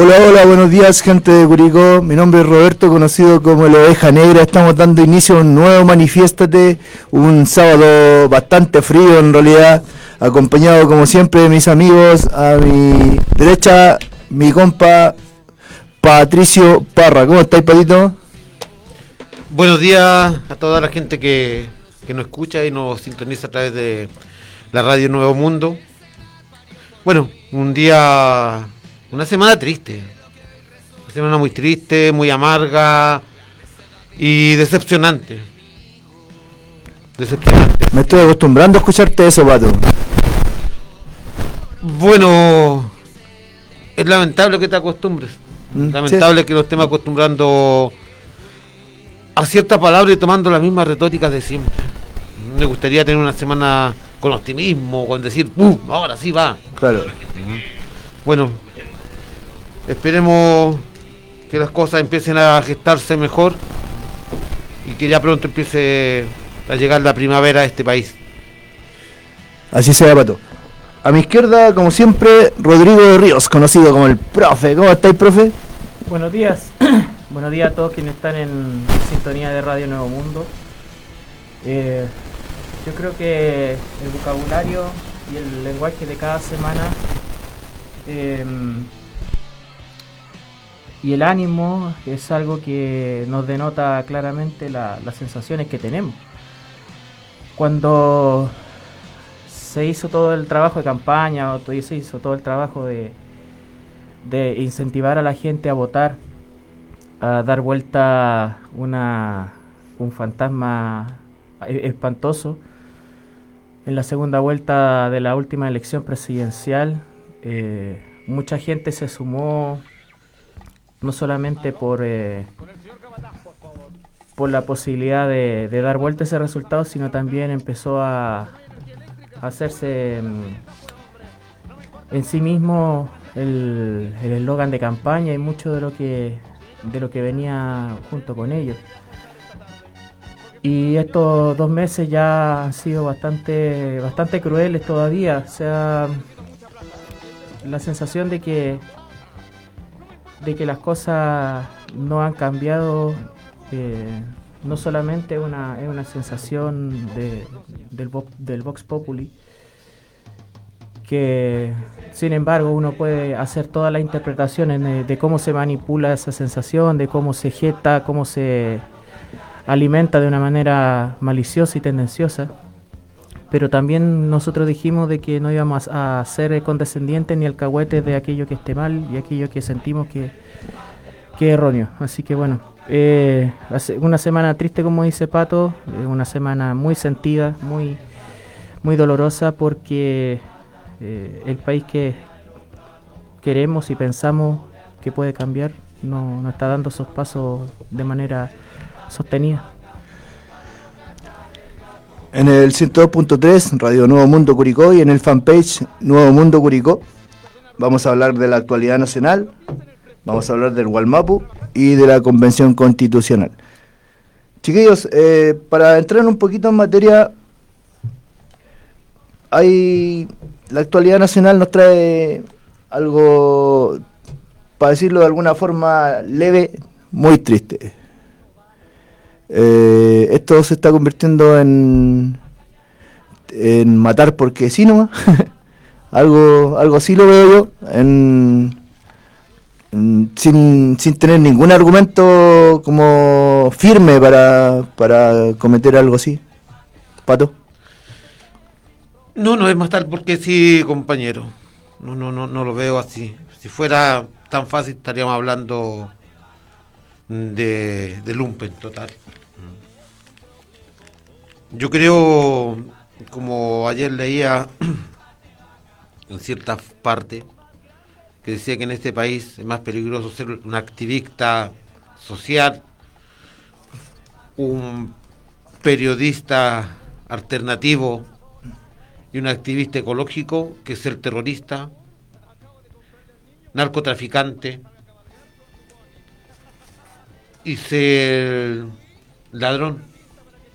Hola, hola, buenos días gente de Curicó. Mi nombre es Roberto, conocido como la Oveja Negra. Estamos dando inicio a un nuevo Manifiéstate, un sábado bastante frío en realidad, acompañado como siempre de mis amigos. A mi derecha, mi compa Patricio Parra. ¿Cómo estáis, Patito? Buenos días a toda la gente que, que nos escucha y nos sintoniza a través de la radio Nuevo Mundo. Bueno, un día una semana triste. Una semana muy triste, muy amarga y decepcionante. Decepcionante. Me estoy acostumbrando a escucharte eso, Pato. Bueno, es lamentable que te acostumbres. Mm, lamentable que nos estemos acostumbrando a ciertas palabras y tomando las mismas retóricas de siempre. Me gustaría tener una semana con optimismo, con decir, ¡pum! Ahora sí va. Claro. Bueno, Esperemos que las cosas empiecen a gestarse mejor y que ya pronto empiece a llegar la primavera a este país. Así sea, Pato. A mi izquierda, como siempre, Rodrigo de Ríos, conocido como el profe. ¿Cómo estáis, profe? Buenos días. Buenos días a todos quienes están en sintonía de Radio Nuevo Mundo. Eh, yo creo que el vocabulario y el lenguaje de cada semana eh, y el ánimo es algo que nos denota claramente las sensaciones que tenemos. Cuando se hizo todo el trabajo de campaña o se hizo todo el trabajo de, de incentivar a la gente a votar, a dar vuelta una, un fantasma e-, espantoso, en la segunda vuelta de la última elección presidencial, eh, mucha gente se sumó no solamente por, eh, por la posibilidad de, dar vuelta ese resultado, sino también empezó a, hacerse mm, en sí mismo el eslogan de campaña y mucho de lo que de lo que venía junto con ellos. Y estos dos meses ya han sido bastante, bastante crueles todavía. O sea, la sensación de que de que las cosas no han cambiado, eh, no solamente una, es una sensación de, del, del Vox Populi, que sin embargo uno puede hacer todas las interpretaciones de, cómo se manipula esa sensación, de cómo se jeta, cómo se alimenta de una manera maliciosa y tendenciosa pero también nosotros dijimos de que no íbamos a ser condescendientes ni alcahuetes de aquello que esté mal y aquello que sentimos que, que es erróneo. Así que bueno, eh, una semana triste como dice Pato, una semana muy sentida, muy, muy dolorosa porque eh, el país que queremos y pensamos que puede cambiar no, no está dando esos pasos de manera sostenida. En el 102.3, Radio Nuevo Mundo Curicó y en el fanpage Nuevo Mundo Curicó. Vamos a hablar de la actualidad nacional, vamos a hablar del Walmapu y de la Convención Constitucional. Chiquillos, eh, para entrar un poquito en materia, hay la actualidad nacional nos trae algo, para decirlo de alguna forma leve, muy triste. Eh, esto se está convirtiendo en, en matar porque sí nomás. algo, algo así lo veo yo, en, sin, sin tener ningún argumento como firme para, para cometer algo así. Pato. No, no es matar porque sí, compañero. No, no, no, no lo veo así. Si fuera tan fácil estaríamos hablando de, de lumpen total. Yo creo, como ayer leía en cierta parte, que decía que en este país es más peligroso ser un activista social, un periodista alternativo y un activista ecológico que ser terrorista, narcotraficante y ser ladrón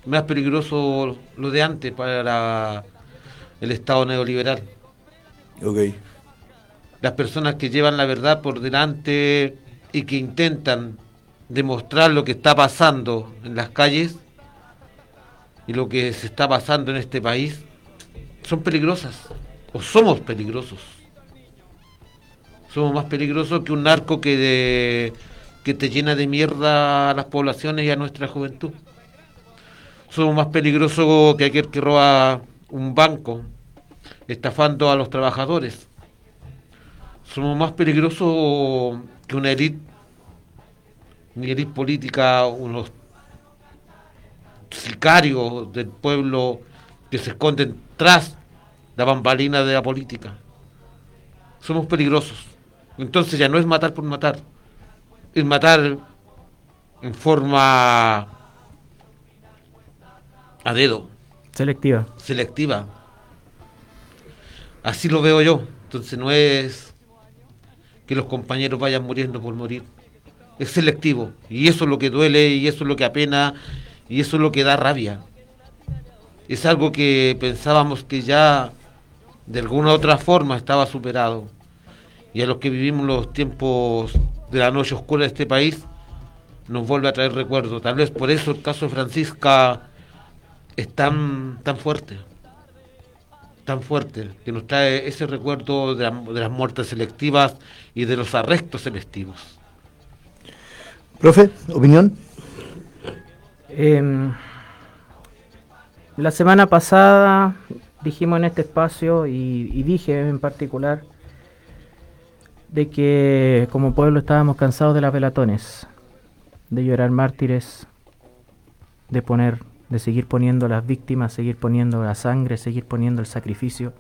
más peligroso lo de antes para el Estado neoliberal. Ok. las personas que llevan la verdad por delante y que intentan demostrar lo que está pasando en las calles y lo que se está pasando en este país, son peligrosas o somos peligrosos. Somos más peligrosos que un narco que, que te llena de mierda a las poblaciones y a nuestra juventud. Somos más peligrosos que aquel que roba un banco, estafando a los trabajadores. Somos más peligrosos que una élite, una élite política, unos sicarios del pueblo que se esconden tras la bambalina de la política. Somos peligrosos. Entonces ya no es matar por matar, es matar en forma a dedo. Selectiva. Selectiva. Así lo veo yo. Entonces no es que los compañeros vayan muriendo por morir. Es selectivo. Y eso es lo que duele y eso es lo que apena y eso es lo que da rabia. Es algo que pensábamos que ya de alguna u otra forma estaba superado. Y a los que vivimos los tiempos de la noche oscura de este país, nos vuelve a traer recuerdos. Tal vez por eso el caso de Francisca es tan, tan fuerte, tan fuerte, que nos trae ese recuerdo de, las muertes selectivas y de los arrestos selectivos. Profe, opinión. Em, la semana pasada dijimos en este espacio y, dije en particular de que como pueblo estábamos cansados de las velatones, de llorar mártires, de poner, de seguir poniendo las víctimas, seguir poniendo la sangre, seguir poniendo el sacrificio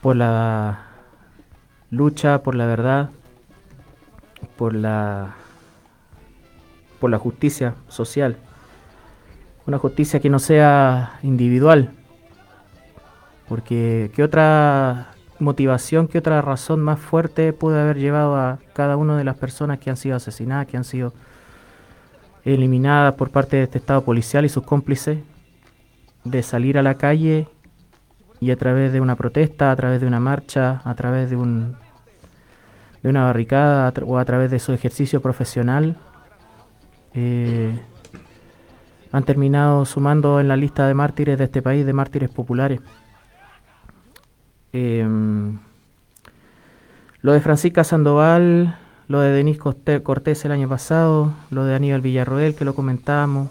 por la lucha, por la verdad, por la por la justicia social. Una justicia que no sea individual. Porque ¿qué otra motivación, qué otra razón más fuerte puede haber llevado a cada una de las personas que han sido asesinadas, que han sido eliminadas por parte de este Estado policial y sus cómplices, de salir a la calle y a través de una protesta, a través de una marcha, a través de un de una barricada o a través de su ejercicio profesional, eh, han terminado sumando en la lista de mártires de este país, de mártires populares. Em, lo de Francisca Sandoval, lo de Denis Cortés el año pasado, lo de Aníbal Villarroel, que lo comentábamos,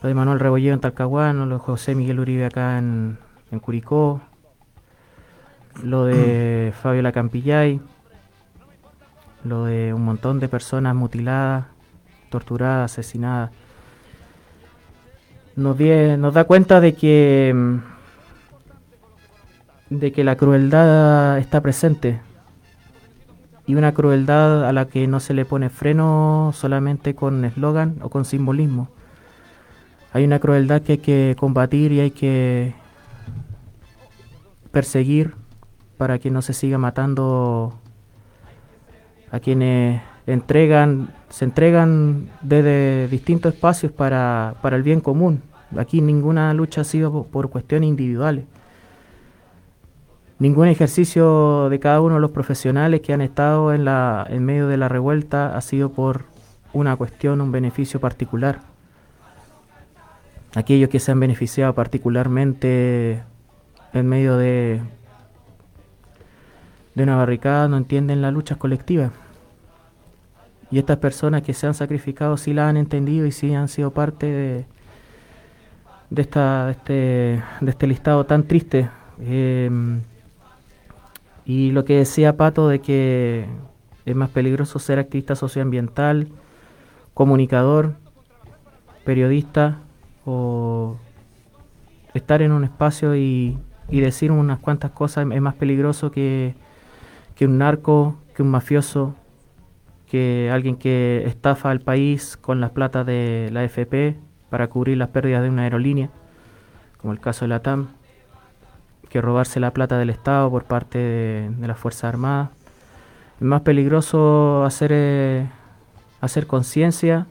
lo de Manuel Rebolleo en Talcahuano, lo de José Miguel Uribe acá en, en Curicó, lo de Fabiola Campillay, lo de un montón de personas mutiladas torturada, asesinada, nos, nos da cuenta de que, de que la crueldad está presente y una crueldad a la que no se le pone freno solamente con eslogan o con simbolismo. Hay una crueldad que hay que combatir y hay que perseguir para que no se siga matando a quienes entregan, se entregan desde distintos espacios para, para el bien común. Aquí ninguna lucha ha sido por cuestiones individuales. Ningún ejercicio de cada uno de los profesionales que han estado en, la, en medio de la revuelta ha sido por una cuestión, un beneficio particular. Aquellos que se han beneficiado particularmente en medio de, de una barricada no entienden las luchas colectivas. Y estas personas que se han sacrificado sí la han entendido y sí han sido parte de, de, esta, este, de este listado tan triste. Em, y lo que decía Pato de que es más peligroso ser activista socioambiental, comunicador, periodista o estar en un espacio y, decir unas cuantas cosas es más peligroso que, que un narco, que un mafioso, que alguien que estafa al país con las plata de la FP para cubrir las pérdidas de una aerolínea, como el caso de la TAM, que robarse la plata del Estado por parte de, las Fuerzas Armadas. Es más peligroso hacer, eh, hacer conciencia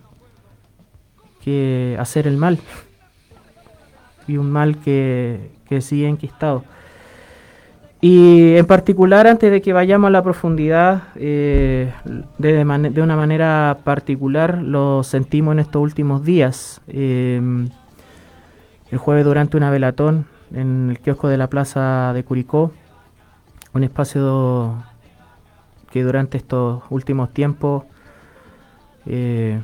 que hacer el mal. Y un mal que, que sigue enquistado. Y en particular, antes de que vayamos a la profundidad, eh, de, de, una manera particular lo sentimos en estos últimos días. Eh, el jueves durante una velatón en el kiosco de la plaza de Curicó, un espacio que durante estos últimos tiempos eh,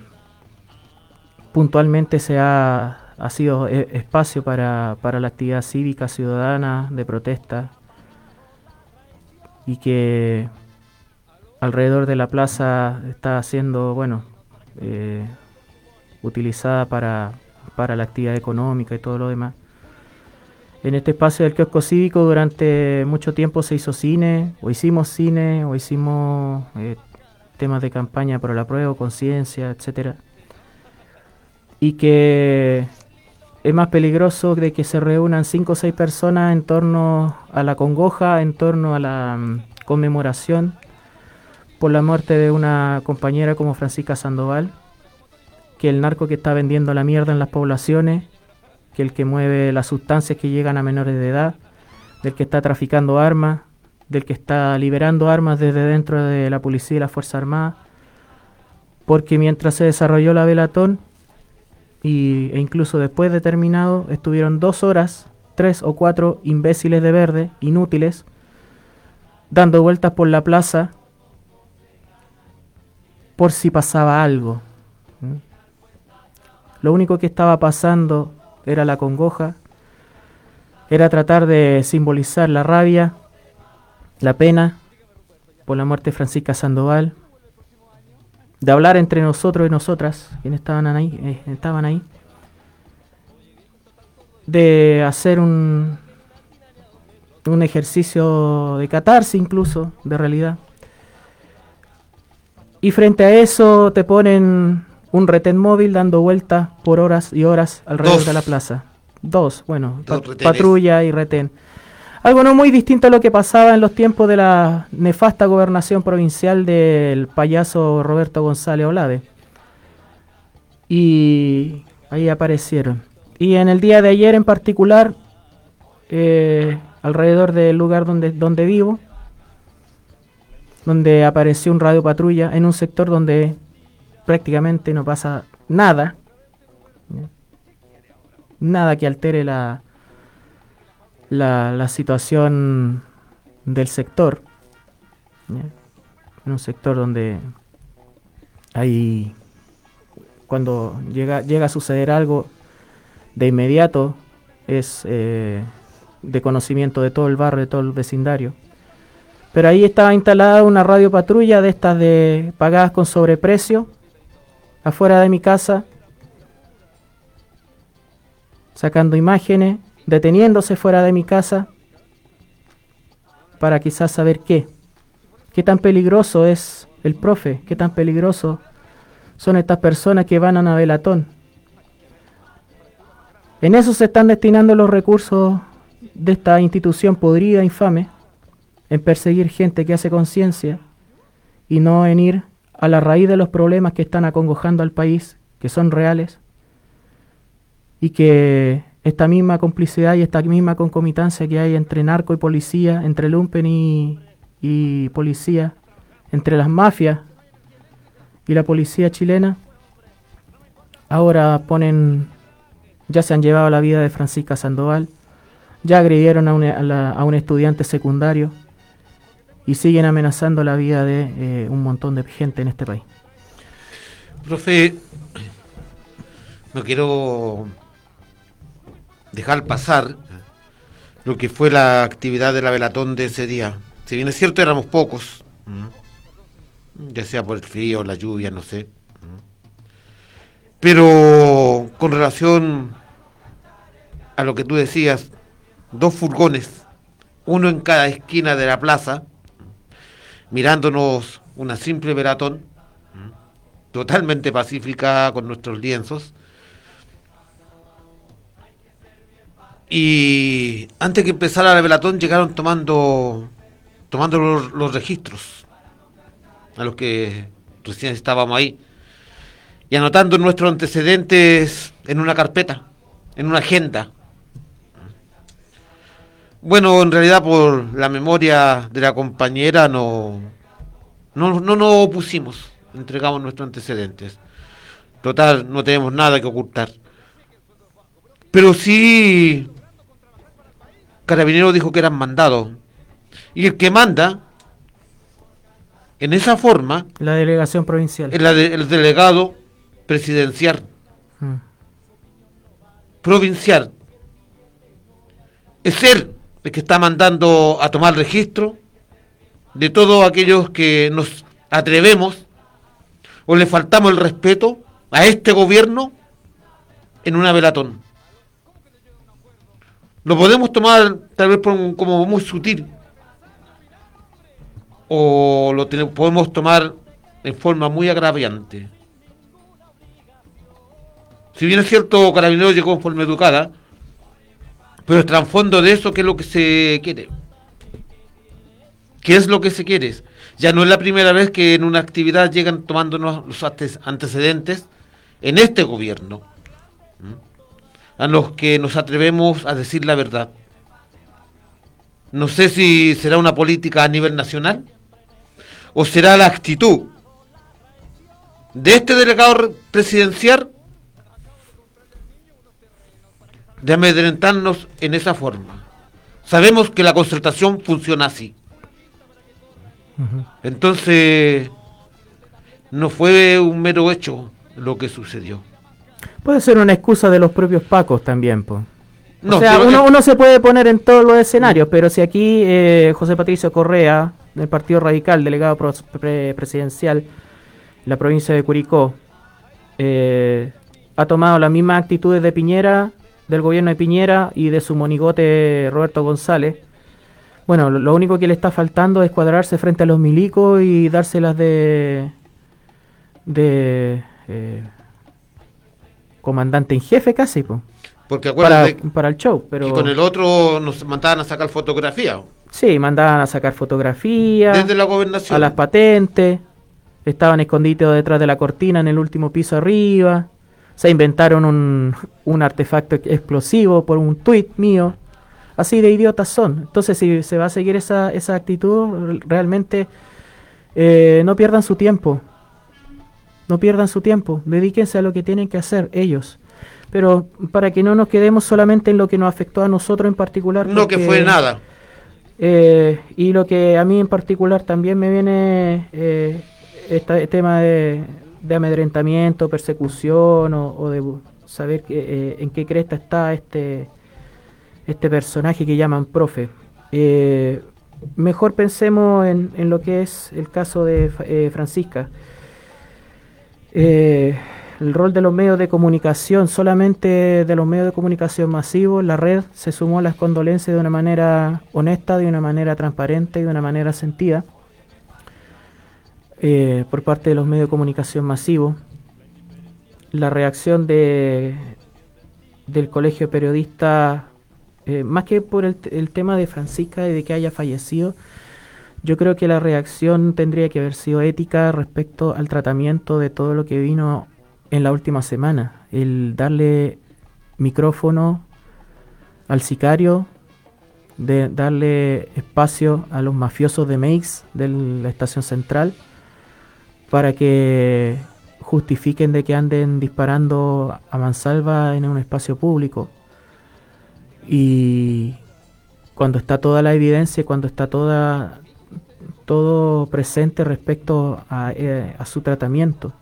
puntualmente se ha, ha sido e, espacio para, para la actividad cívica ciudadana de protesta y que alrededor de la plaza está siendo, bueno, eh, utilizada para, para la actividad económica y todo lo demás. En este espacio del kiosco cívico durante mucho tiempo se hizo cine, o hicimos cine, o hicimos eh, temas de campaña por la prueba, conciencia, etcétera. Y que es más peligroso de que se reúnan cinco o seis personas en torno a la congoja, en torno a la mm, conmemoración por la muerte de una compañera como Francisca Sandoval, que el narco que está vendiendo la mierda en las poblaciones, que el que mueve las sustancias que llegan a menores de edad, del que está traficando armas, del que está liberando armas desde dentro de la policía y la Fuerza Armada, porque mientras se desarrolló la velatón, y, e incluso después de terminado estuvieron dos horas, tres o cuatro imbéciles de verde, inútiles, dando vueltas por la plaza por si pasaba algo. Lo único que estaba pasando era la congoja, era tratar de simbolizar la rabia, la pena por la muerte de Francisca Sandoval, de hablar entre nosotros y nosotras, quienes estaban ahí, eh, estaban ahí, de hacer un, un ejercicio de catarse incluso, de realidad. Y frente a eso te ponen un retén móvil dando vueltas por horas y horas alrededor de la plaza. Dos, bueno, patrulla y retén. Algo no muy distinto a lo que pasaba en los tiempos de la nefasta gobernación provincial del payaso Roberto González Olade. Y ahí aparecieron. Y en el día de ayer en particular, eh, alrededor del lugar donde, donde vivo, donde apareció un radio patrulla en un sector donde prácticamente no pasa nada, nada que altere la, la, situación del sector, en un sector donde hay, cuando llega, llega a suceder algo, de inmediato es eh, de conocimiento de todo el barrio, de todo el vecindario. Pero ahí estaba instalada una radio patrulla de estas de pagadas con sobreprecio, afuera de mi casa, sacando imágenes deteniéndose fuera de mi casa para quizás saber qué. ¿Qué tan peligroso es el profe? ¿Qué tan peligroso son estas personas que van a Navelatón? En eso se están destinando los recursos de esta institución podrida, infame, en perseguir gente que hace conciencia y no en ir a la raíz de los problemas que están acongojando al país, que son reales, y que esta misma complicidad y esta misma concomitancia que hay entre narco y policía, entre lumpen y, y policía, entre las mafias y la policía chilena, ahora ponen, ya se han llevado la vida de Francisca Sandoval, ya agredieron a un, a un estudiante secundario y siguen amenazando la vida de eh, un montón de gente en este país. Profe, no quiero dejar pasar lo que fue la actividad de la velatón de ese día. Si bien es cierto, éramos pocos, ya sea por el frío, la lluvia, no sé. Pero con relación a lo que tú decías, dos furgones, uno en cada esquina de la plaza, mirándonos una simple velatón, totalmente pacífica con nuestros lienzos, Y antes que empezara la velatón llegaron tomando tomando los, registros a los que recién estábamos ahí y anotando nuestros antecedentes en una carpeta, en una agenda. Bueno, en realidad por la memoria de la compañera no, no, no nos opusimos, entregamos nuestros antecedentes. Total, no tenemos nada que ocultar. Pero sí, Carabinero dijo que eran mandados. Y el que manda, en esa forma, La delegación provincial. de- el delegado presidencial, Mm. provincial. Es él el que está mandando a tomar registro de todos aquellos que nos atrevemos o le faltamos el respeto a este gobierno en una velatón. Lo podemos tomar tal vez como muy sutil o lo tene- podemos tomar en forma muy agraviante. Si bien es cierto, Carabinero llegó en forma educada, pero el trasfondo de eso, ¿qué es lo que se quiere? ¿Qué es lo que se quiere? Ya no es la primera vez que en una actividad llegan tomándonos los ante- antecedentes en este gobierno, a los que nos atrevemos a decir la verdad. No sé si será una política a nivel nacional o será la actitud de este delegado re- presidencial de amedrentarnos en esa forma. Sabemos que la concertación funciona así. Entonces, no fue un mero hecho lo que sucedió. Puede ser una excusa de los propios pacos también, pues. No, o sea, uno, que- uno se puede poner en todos los escenarios, pero si aquí eh, José Patricio Correa, del Partido Radical, delegado pre- presidencial en la provincia de Curicó, eh, ha tomado las mismas actitudes de Piñera, del gobierno de Piñera y de su monigote Roberto González, bueno, lo, lo único que le está faltando es cuadrarse frente a los milicos y dárselas de... de... eh, comandante en jefe casi, pues Porque para, acuérdate para el show, pero que con el otro nos mandaban a sacar fotografía. Sí, mandaban a sacar fotografías, desde la gobernación. a las patentes, estaban escondidos detrás de la cortina en el último piso arriba, se inventaron un, un artefacto explosivo por un tuit mío, así de idiotas son. Entonces, si se va a seguir esa, esa actitud, realmente eh, no pierdan su tiempo, no pierdan su tiempo, dedíquense a lo que tienen que hacer ellos. Pero para que no nos quedemos solamente en lo que nos afectó a nosotros en particular. no que porque- fue nada. eh, y lo que a mí en particular también me viene eh, este tema de, de amedrentamiento, persecución o, de saber que, eh, en qué cresta está este, este personaje que llaman profe. Eh, mejor pensemos en, en lo que es el caso de eh, Francisca. Eh, el rol de los medios de comunicación, solamente de los medios de comunicación masivos, la red se sumó a las condolencias de una manera honesta, de una manera transparente y de una manera sentida eh, por parte de los medios de comunicación masivos. La reacción de, del colegio de periodistas, eh, más que por el, el tema de Francisca y de que haya fallecido, yo creo que la reacción tendría que haber sido ética respecto al tratamiento de todo lo que vino en la última semana. El darle micrófono al sicario, de darle espacio a los mafiosos de Meix de la estación central para que justifiquen de que anden disparando a mansalva en un espacio público. Y cuando está toda la evidencia, cuando está toda todo presente respecto a, eh, su tratamiento.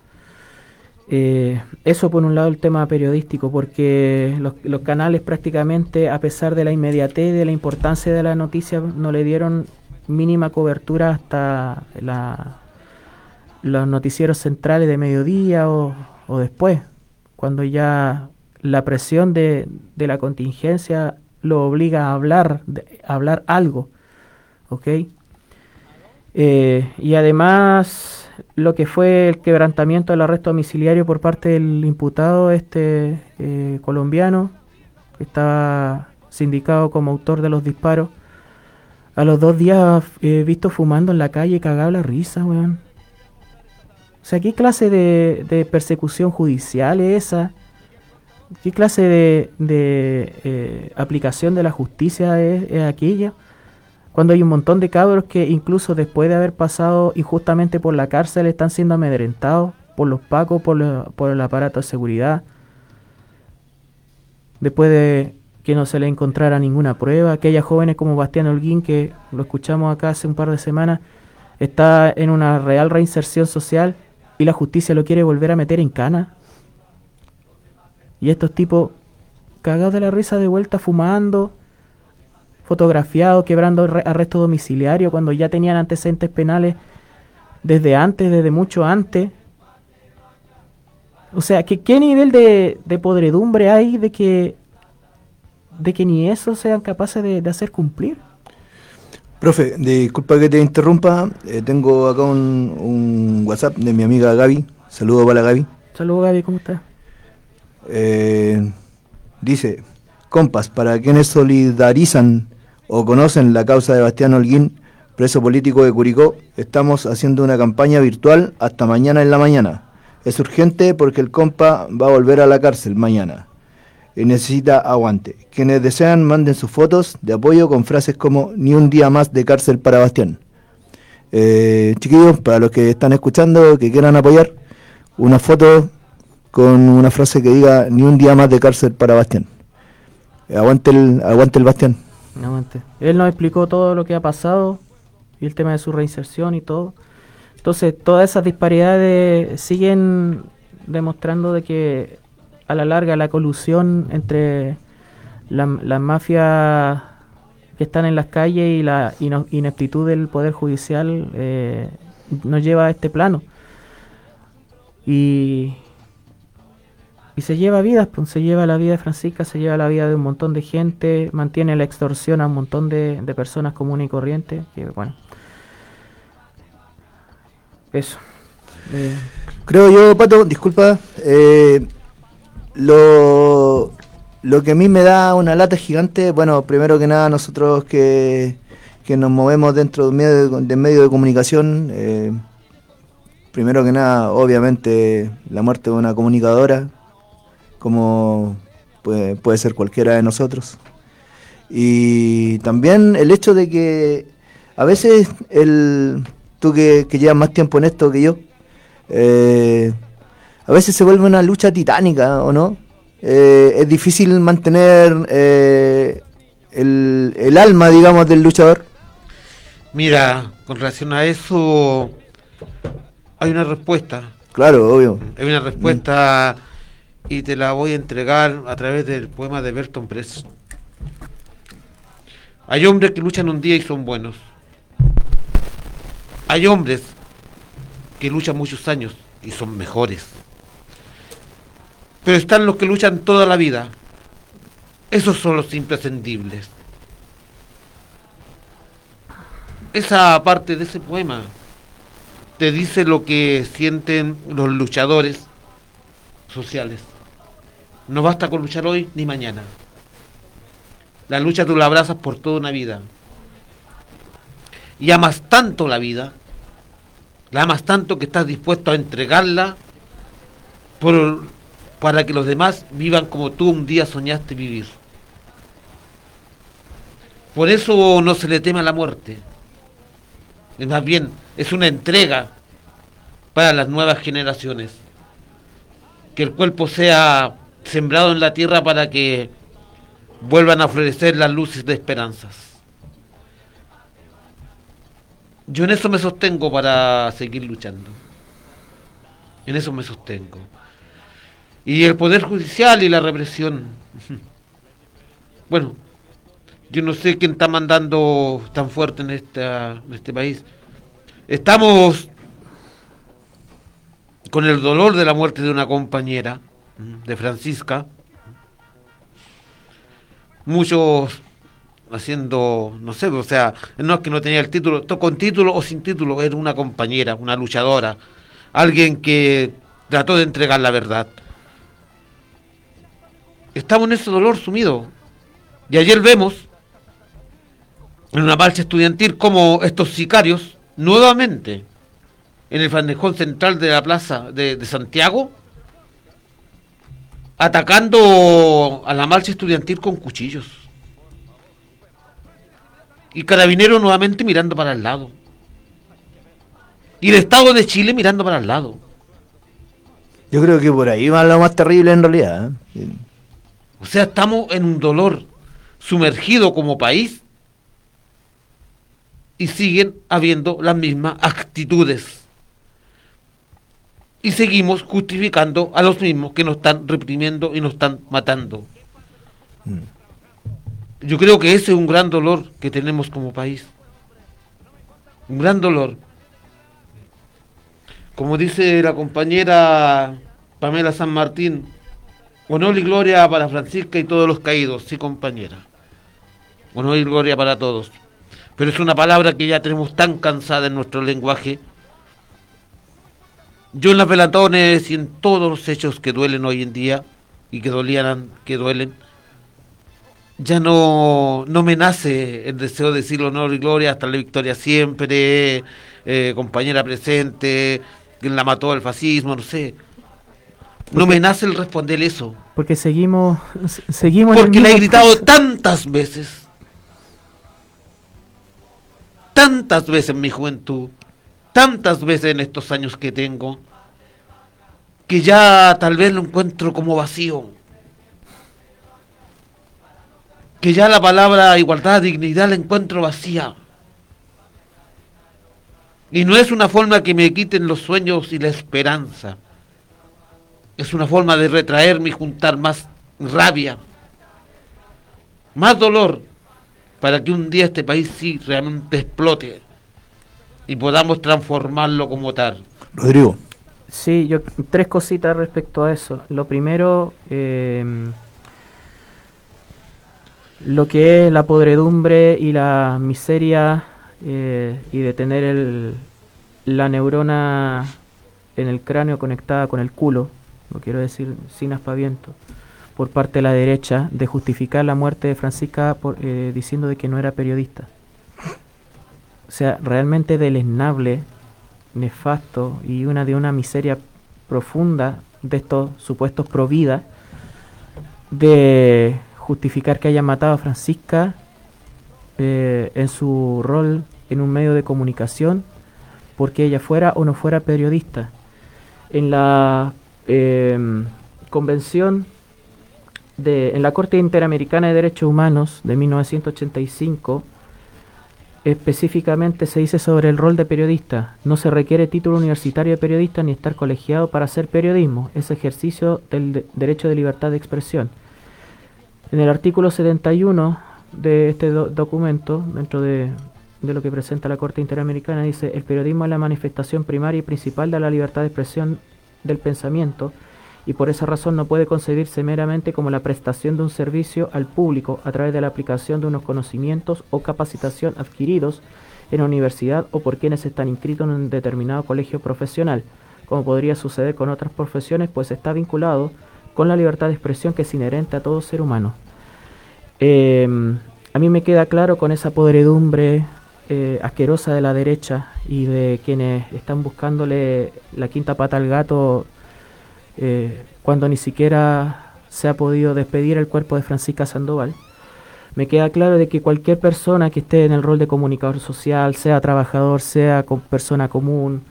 Eh, eso por un lado el tema periodístico, porque los, los canales prácticamente, a pesar de la inmediatez, de la importancia de la noticia, no le dieron mínima cobertura hasta la, los noticieros centrales de mediodía o, o después, cuando ya la presión de, de la contingencia lo obliga a hablar, a hablar algo, ¿ok? Eh, y además lo que fue el quebrantamiento del arresto domiciliario por parte del imputado este eh, colombiano que estaba sindicado como autor de los disparos a los dos días eh, visto fumando en la calle cagado la risa weón o sea qué clase de, persecución judicial es esa ¿Qué clase de, de eh, aplicación de la justicia es, aquella? Cuando hay un montón de cabros que incluso después de haber pasado injustamente por la cárcel están siendo amedrentados por los pacos, por, lo- el aparato de seguridad. Después de que no se le encontrara ninguna prueba, aquellas jóvenes como Bastián Holguín, que lo escuchamos acá hace un par de semanas, está en una real reinserción social y la justicia lo quiere volver a meter en cana. Y estos tipos cagados de la risa de vuelta fumando, fotografiados, quebrando arre- arresto domiciliario cuando ya tenían antecedentes penales desde antes, desde mucho antes. O sea, ¿qué, qué nivel de, de podredumbre hay de que, de que ni eso sean capaces de hacer cumplir? Profe, disculpa que te interrumpa. eh, tengo acá un, un WhatsApp de mi amiga Gaby. Saludos para la Gaby. Saludos Gaby, ¿cómo estás? Eh, dice, compas, para quienes solidarizan o conocen la causa de Bastián Holguín, preso político de Curicó, estamos haciendo una campaña virtual hasta mañana en la mañana. Es urgente porque el compa va a volver a la cárcel mañana y necesita aguante. Quienes desean manden sus fotos de apoyo con frases como ni un día más de cárcel para Bastián. Eh, chiquillos, para los que están escuchando, que quieran apoyar, una foto con una frase que diga ni un día más de cárcel para Bastián. Eh, Aguante el, aguante el Bastián. Aguante. Él nos explicó todo lo que ha pasado y el tema de su reinserción y todo. Entonces, todas esas disparidades siguen demostrando de que a la larga la colusión entre la- las mafias que están en las calles y la ineptitud del Poder Judicial eh, nos lleva a este plano. Y, y se lleva vidas, pues, se lleva la vida de Francisca, se lleva la vida de un montón de gente, mantiene la extorsión a un montón de, personas comunes y corrientes, que bueno. Eso. Creo yo, Pato, disculpa, eh, lo, lo que a mí me da una lata gigante, bueno, primero que nada nosotros que, que nos movemos dentro de un medio de, de medio de comunicación, eh, primero que nada, obviamente, la muerte de una comunicadora, como puede, puede ser cualquiera de nosotros. Y también el hecho de que a veces el, tú que, que llevas más tiempo en esto que yo, eh, a veces se vuelve una lucha titánica, ¿o no? Eh, es difícil mantener eh, el, el alma, digamos, del luchador. Mira, con relación a eso, hay una respuesta. Claro, obvio. Hay una respuesta y te la voy a entregar a través del poema de Berton Press. Hay hombres que luchan un día y son buenos. Hay hombres que luchan muchos años y son mejores. Pero están los que luchan toda la vida. Esos son los imprescindibles. Esa parte de ese poema te dice lo que sienten los luchadores sociales. No basta con luchar hoy ni mañana. La lucha tú la abrazas por toda una vida. Y amas tanto la vida, la amas tanto que estás dispuesto a entregarla por, para que los demás vivan como tú un día soñaste vivir. Por eso no se le teme a la muerte. Es más bien, es una entrega para las nuevas generaciones. Que el cuerpo sea sembrado en la tierra para que vuelvan a florecer las luces de esperanzas. Yo en eso me sostengo para seguir luchando. En eso me sostengo. Y el Poder Judicial y la represión. Bueno, yo no sé quién está mandando tan fuerte en, esta, en este país. Estamos con el dolor de la muerte de una compañera, de Francisca. Muchos haciendo, no sé, o sea, no es que no tenía el título, con título o sin título, era una compañera, una luchadora, alguien que trató de entregar la verdad. Estamos en ese dolor sumido. Y ayer vemos en una marcha estudiantil como estos sicarios, nuevamente, en el bandejón central de la plaza de, Santiago, atacando a la marcha estudiantil con cuchillos. Y Carabineros nuevamente mirando para el lado. Y el Estado de Chile mirando para el lado. Yo creo que por ahí va lo más terrible en realidad. ¿eh? O sea, estamos en un dolor sumergido como país y siguen habiendo las mismas actitudes. Y seguimos justificando a los mismos que nos están reprimiendo y nos están matando. Mm. Yo creo que ese es un gran dolor que tenemos como país. Un gran dolor. Como dice la compañera Pamela San Martín, honor y gloria para Francisca y todos los caídos, sí compañera. Honor y gloria para todos. Pero es una palabra que ya tenemos tan cansada en nuestro lenguaje. Yo en las pelatones y en todos los hechos que duelen hoy en día y que dolían, que duelen, ya no, no me nace el deseo de decir honor y gloria hasta la victoria siempre, eh, compañera presente, quien la mató el fascismo, no sé. No me nace el responder eso. Porque seguimos, seguimos. Porque le he gritado tantas veces tantas veces en mi juventud, tantas veces en estos años que tengo, que ya tal vez lo encuentro como vacío. Que ya la palabra igualdad, dignidad la encuentro vacía. Y no es una forma que me quiten los sueños y la esperanza. Es una forma de retraerme y juntar más rabia, más dolor, para que un día este país sí realmente explote y podamos transformarlo como tal. Rodrigo. Sí, yo tres cositas respecto a eso. Lo primero, eh, lo que es la podredumbre y la miseria eh, y de tener el, la neurona en el cráneo conectada con el culo, quiero decir sin aspaviento por parte de la derecha de justificar la muerte de Francisca por, eh, diciendo de que no era periodista. O sea, realmente deleznable, nefasto y una de una miseria profunda de estos supuestos pro vida de justificar que haya matado a Francisca eh, en su rol en un medio de comunicación porque ella fuera o no fuera periodista. En la eh, convención en la Corte Interamericana de Derechos Humanos de 1985, específicamente se dice sobre el rol de periodista. No se requiere título universitario de periodista ni estar colegiado para hacer periodismo. Es ejercicio del derecho de libertad de expresión. En el artículo 71 de este documento, dentro de, de lo que presenta la Corte Interamericana, dice, el periodismo es la manifestación primaria y principal de la libertad de expresión del pensamiento y por esa razón no puede concebirse meramente como la prestación de un servicio al público a través de la aplicación de unos conocimientos o capacitación adquiridos en la universidad o por quienes están inscritos en un determinado colegio profesional, como podría suceder con otras profesiones, pues está vinculado con la libertad de expresión que es inherente a todo ser humano. Em, a mí me queda claro con esa podredumbre eh, asquerosa de la derecha y de quienes están buscándole la quinta pata al gato eh, cuando ni siquiera se ha podido despedir el cuerpo de Francisca Sandoval, me queda claro de que cualquier persona que esté en el rol de comunicador social, sea trabajador, sea persona común,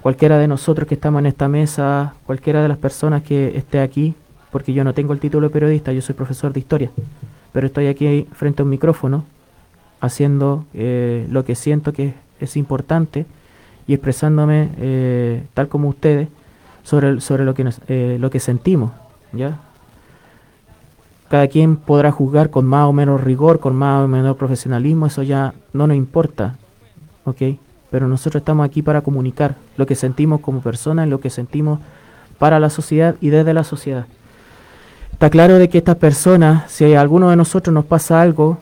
cualquiera de nosotros que estamos en esta mesa, cualquiera de las personas que esté aquí, porque yo no tengo el título de periodista, yo soy profesor de historia, pero estoy aquí frente a un micrófono haciendo eh, lo que siento que es importante y expresándome eh, tal como ustedes sobre, sobre lo, que eh, lo que sentimos, ¿ya? Cada quien podrá juzgar con más o menos rigor, con más o menos profesionalismo, eso ya no nos importa, ¿ok? Pero nosotros estamos aquí para comunicar lo que sentimos como personas, lo que sentimos para la sociedad y desde la sociedad. Está claro de que estas personas, si a alguno de nosotros nos pasa algo,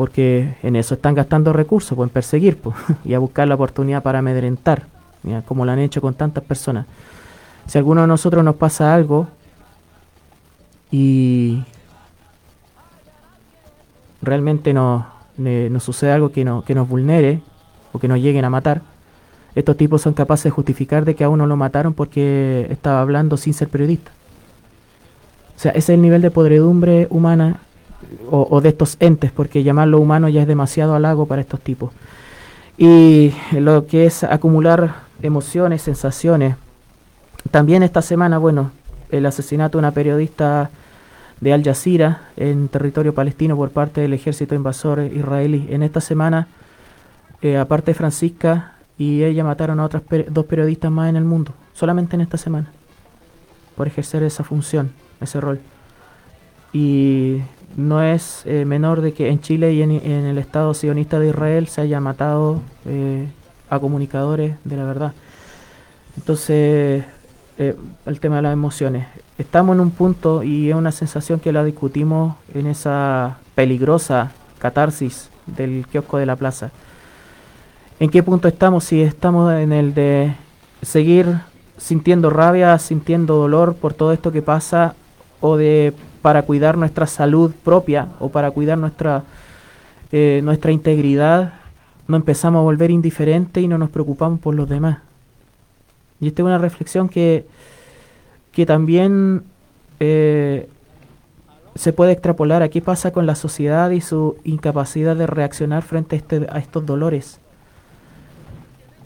porque en eso están gastando recursos, pues en perseguir pues, y a buscar la oportunidad para amedrentar, como lo han hecho con tantas personas. Si a alguno de nosotros nos pasa algo y realmente nos, sucede algo que, que nos vulnere o que nos lleguen a matar, estos tipos son capaces de justificar de que a uno lo mataron porque estaba hablando sin ser periodista. O sea, ese es el nivel de podredumbre humana o, de estos entes, porque llamarlo humano ya es demasiado halago para estos tipos. Y lo que es acumular emociones, sensaciones. También esta semana, bueno, el asesinato de una periodista de Al Jazeera en territorio palestino por parte del ejército invasor israelí. En esta semana, eh, aparte de Francisca y ella mataron a otras dos periodistas más en el mundo, solamente en esta semana, por ejercer esa función, ese rol. Y no es eh, menor de que en Chile y en, el Estado sionista de Israel se haya matado eh, a comunicadores de la verdad. Entonces, eh, el tema de las emociones. Estamos en un punto y es una sensación que la discutimos en esa peligrosa catarsis del kiosco de la plaza. ¿En qué punto estamos? Si estamos en el de seguir sintiendo rabia, sintiendo dolor por todo esto que pasa o de para cuidar nuestra salud propia o para cuidar nuestra, eh, nuestra integridad, no empezamos a volver indiferentes y no nos preocupamos por los demás. Y esta es una reflexión que, que también eh, se puede extrapolar a qué pasa con la sociedad y su incapacidad de reaccionar frente a, este, a estos dolores,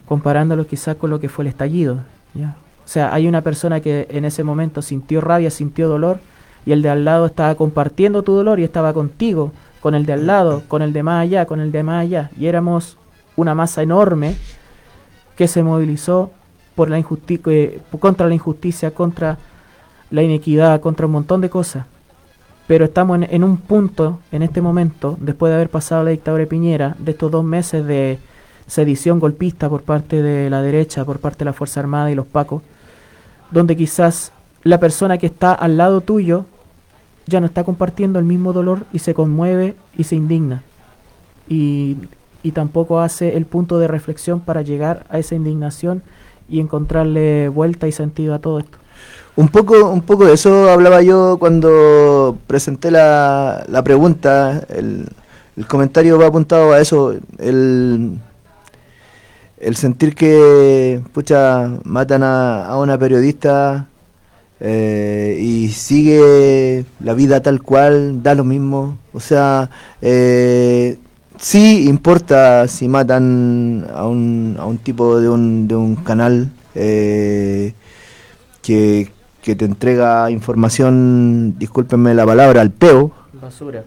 comparándolo quizás con lo que fue el estallido. ¿ya? O sea, hay una persona que en ese momento sintió rabia, sintió dolor, y el de al lado estaba compartiendo tu dolor y estaba contigo, con el de al lado, con el de más allá, con el de más allá. Y éramos una masa enorme que se movilizó por la eh, contra la injusticia, contra la inequidad, contra un montón de cosas. Pero estamos en, en, un punto, en este momento, después de haber pasado la dictadura de Piñera, de estos dos meses de sedición golpista por parte de la derecha, por parte de la Fuerza Armada y los Pacos, donde quizás la persona que está al lado tuyo ya no está compartiendo el mismo dolor y se conmueve y se indigna. Y, tampoco hace el punto de reflexión para llegar a esa indignación y encontrarle vuelta y sentido a todo esto. Un poco, un poco de eso hablaba yo cuando presenté la, la pregunta. El, el, comentario va apuntado a eso. El, el sentir que, pucha, matan a, a una periodista eh, y sigue la vida tal cual, da lo mismo. O sea, eh, sí importa si matan a un, a un tipo de un, de un canal eh, que, que, te entrega información, discúlpenme la palabra, al peo. Basura.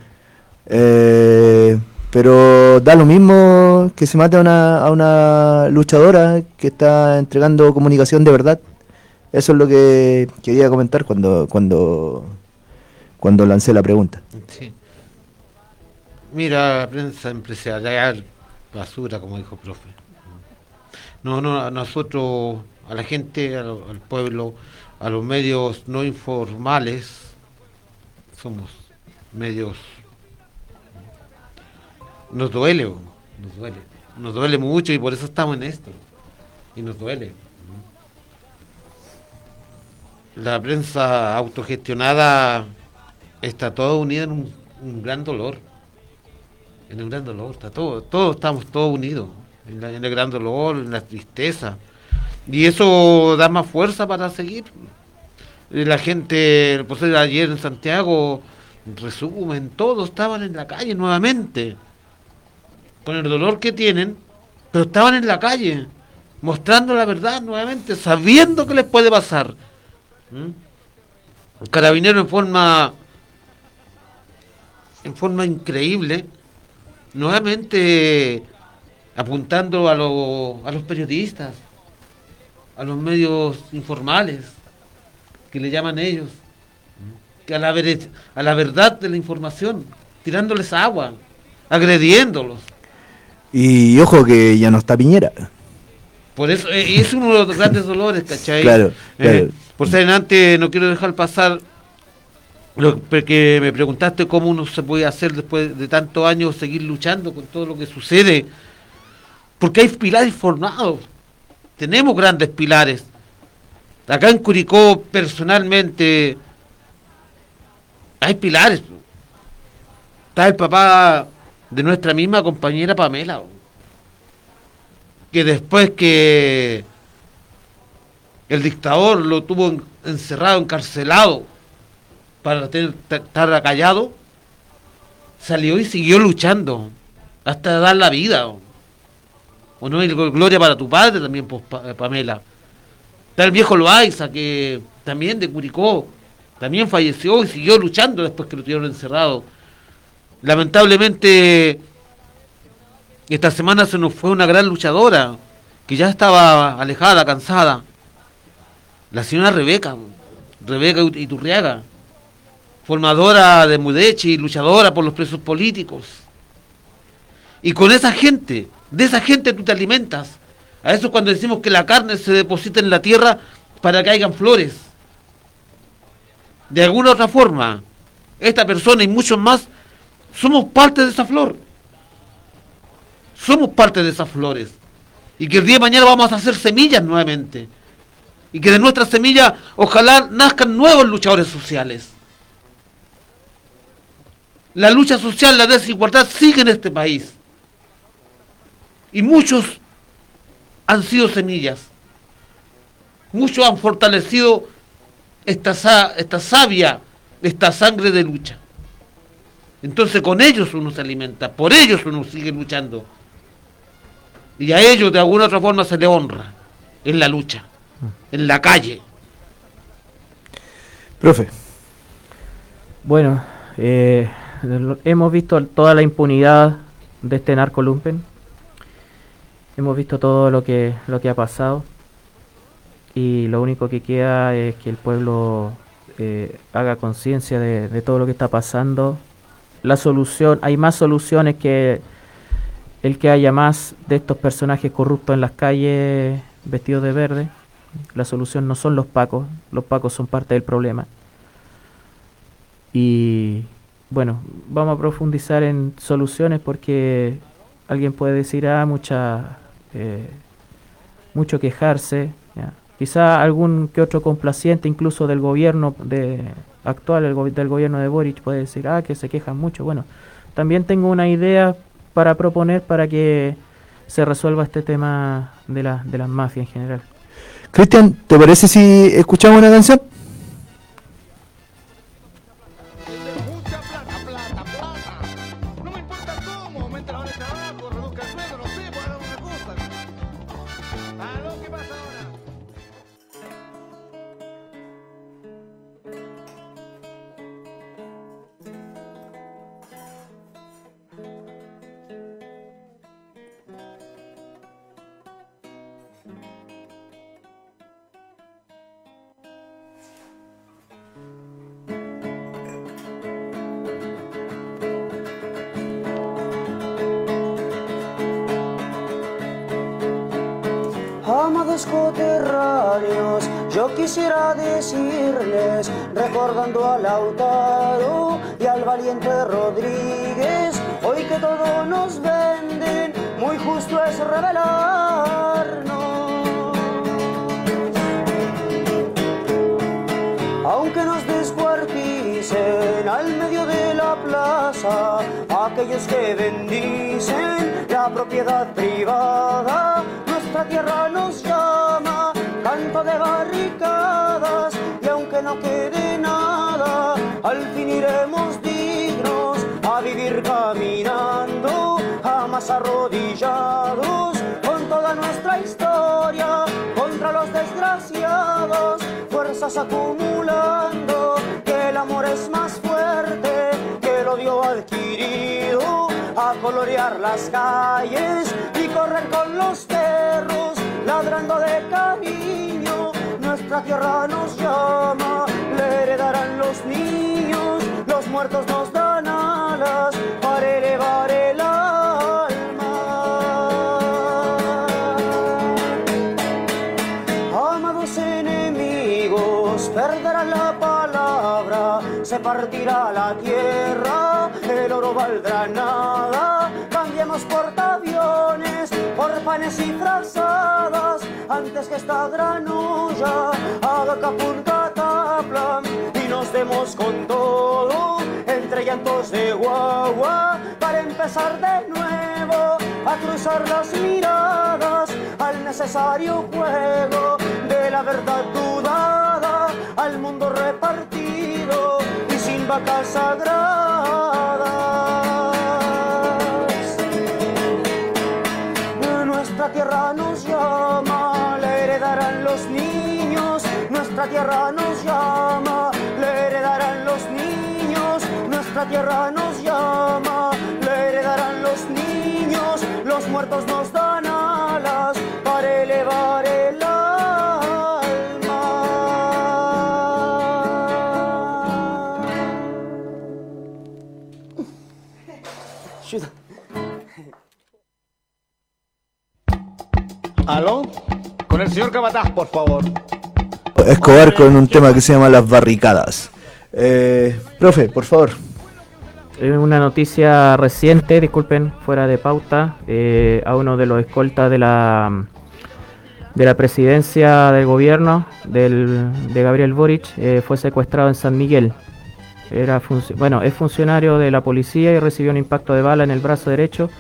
Eh, pero da lo mismo que se mate a una, a una luchadora que está entregando comunicación de verdad. Eso es lo que quería comentar cuando, cuando, cuando lancé la pregunta. Sí. Mira, prensa empresarial, basura, como dijo el profe. No, no, a nosotros, a la gente, al pueblo, a los medios no informales, somos medios. Nos duele, nos duele. Nos duele mucho y por eso estamos en esto. Y nos duele la prensa autogestionada está toda unida en un, gran dolor. En un gran dolor, está todo, todos estamos todos unidos, en, el gran dolor, en la tristeza. Y eso da más fuerza para seguir. La gente, por ser ayer en Santiago, resumen, todos estaban en la calle nuevamente, con el dolor que tienen, pero estaban en la calle, mostrando la verdad nuevamente, sabiendo que les puede pasar ¿Mm? Carabinero en forma en forma increíble, nuevamente apuntando a, a los periodistas, a los medios informales, que le llaman ellos, que a la, a la verdad de la información, tirándoles agua, agrediéndolos. Y ojo que ya no está Piñera. Por eso, eh, es uno de los grandes dolores, ¿cachai? Claro, eh, por ser antes, no quiero dejar pasar lo, porque me preguntaste cómo uno se puede hacer después de tantos años seguir luchando con todo lo que sucede. Porque hay pilares formados. Tenemos grandes pilares. Acá en Curicó, personalmente, hay pilares. Está el papá de nuestra misma compañera Pamela, que después que el dictador lo tuvo encerrado, encarcelado, para tener- estar callado, salió y siguió luchando hasta dar la vida. ¿O ¿O no? Gloria para tu padre también, pues, Pa- Pamela. Está el viejo Loaiza, que también de Curicó, también falleció y siguió luchando después que lo tuvieron encerrado. Lamentablemente, esta semana se nos fue una gran luchadora, que ya estaba alejada, cansada. La señora Rebeca, Rebeca Iturriaga, formadora de Mudechi, luchadora por los presos políticos. Y con esa gente, de esa gente tú te alimentas. A eso es cuando decimos que la carne se deposita en la tierra para que hayan flores. De alguna otra forma, esta persona y muchos más somos parte de esa flor. Somos parte de esas flores. Y que el día de mañana vamos a hacer semillas nuevamente. Y que de nuestras semillas ojalá nazcan nuevos luchadores sociales. La lucha social, la desigualdad sigue en este país. Y muchos han sido semillas. Muchos han fortalecido esta, esta savia, esta sangre de lucha. Entonces con ellos uno se alimenta, por ellos uno sigue luchando. Y a ellos de alguna otra forma se le honra en la lucha, en la calle. Profe, Bueno, eh, hemos visto toda la impunidad de este narcolumpen. Hemos visto todo lo que, lo que ha pasado. Y lo único que queda es que el pueblo eh, haga conciencia de, de todo lo que está pasando. La solución, hay más soluciones que el que haya más de estos personajes corruptos en las calles vestidos de verde. La solución no son los pacos, los pacos son parte del problema. Y bueno, vamos a profundizar en soluciones porque alguien puede decir, ah, mucha, eh, mucho quejarse. Quizá algún que otro complaciente, incluso del gobierno de, actual, el del gobierno de Boric, puede decir, ah, que se quejan mucho. Bueno, también tengo una idea para proponer para que se resuelva este tema de, la, de las mafias en general. Cristian, ¿te parece si escuchamos una canción? Recordando a Lautaro y al valiente Rodríguez, hoy que todo nos venden, muy justo es revelarnos. Aunque nos descuarticen al medio de la plaza, aquellos que bendicen la propiedad privada, nuestra tierra nos llama, canto de barricadas, no quede nada, al fin iremos dignos a vivir caminando, jamás arrodillados, con toda nuestra historia, contra los desgraciados, fuerzas acumulando, que el amor es más fuerte que el odio adquirido, a colorear las calles y correr con los perros, ladrando de cariño, nuestra tierra nos llama, le heredarán los niños, los muertos nos dan alas para elevar el alma. Amados enemigos, perderá la palabra, se partirá la tierra, el oro valdrá nada. Cambiemos portaaviones por panes y frazadas, antes que esta gran olla haga capunta taplan y nos demos con todo, entre llantos de guagua, para empezar de nuevo a cruzar las miradas al necesario juego de la verdad dudada, al mundo repartido y vacas sagradas. Nuestra tierra nos llama, la heredarán los niños. Nuestra tierra nos llama, la heredarán los niños. Los muertos nos dan alas para elevar el alma. Ayuda. ¿Aló? Con el señor Cabataz, por favor. Escobar con un tema que se llama Las Barricadas. Eh, profe, por favor. Eh, Una noticia reciente, disculpen, fuera de pauta, eh, a uno de los escoltas de la de la presidencia del gobierno del, de Gabriel Boric eh, fue secuestrado en San Miguel. Era bueno, es funcionario de la policía y recibió un impacto de bala en el brazo derecho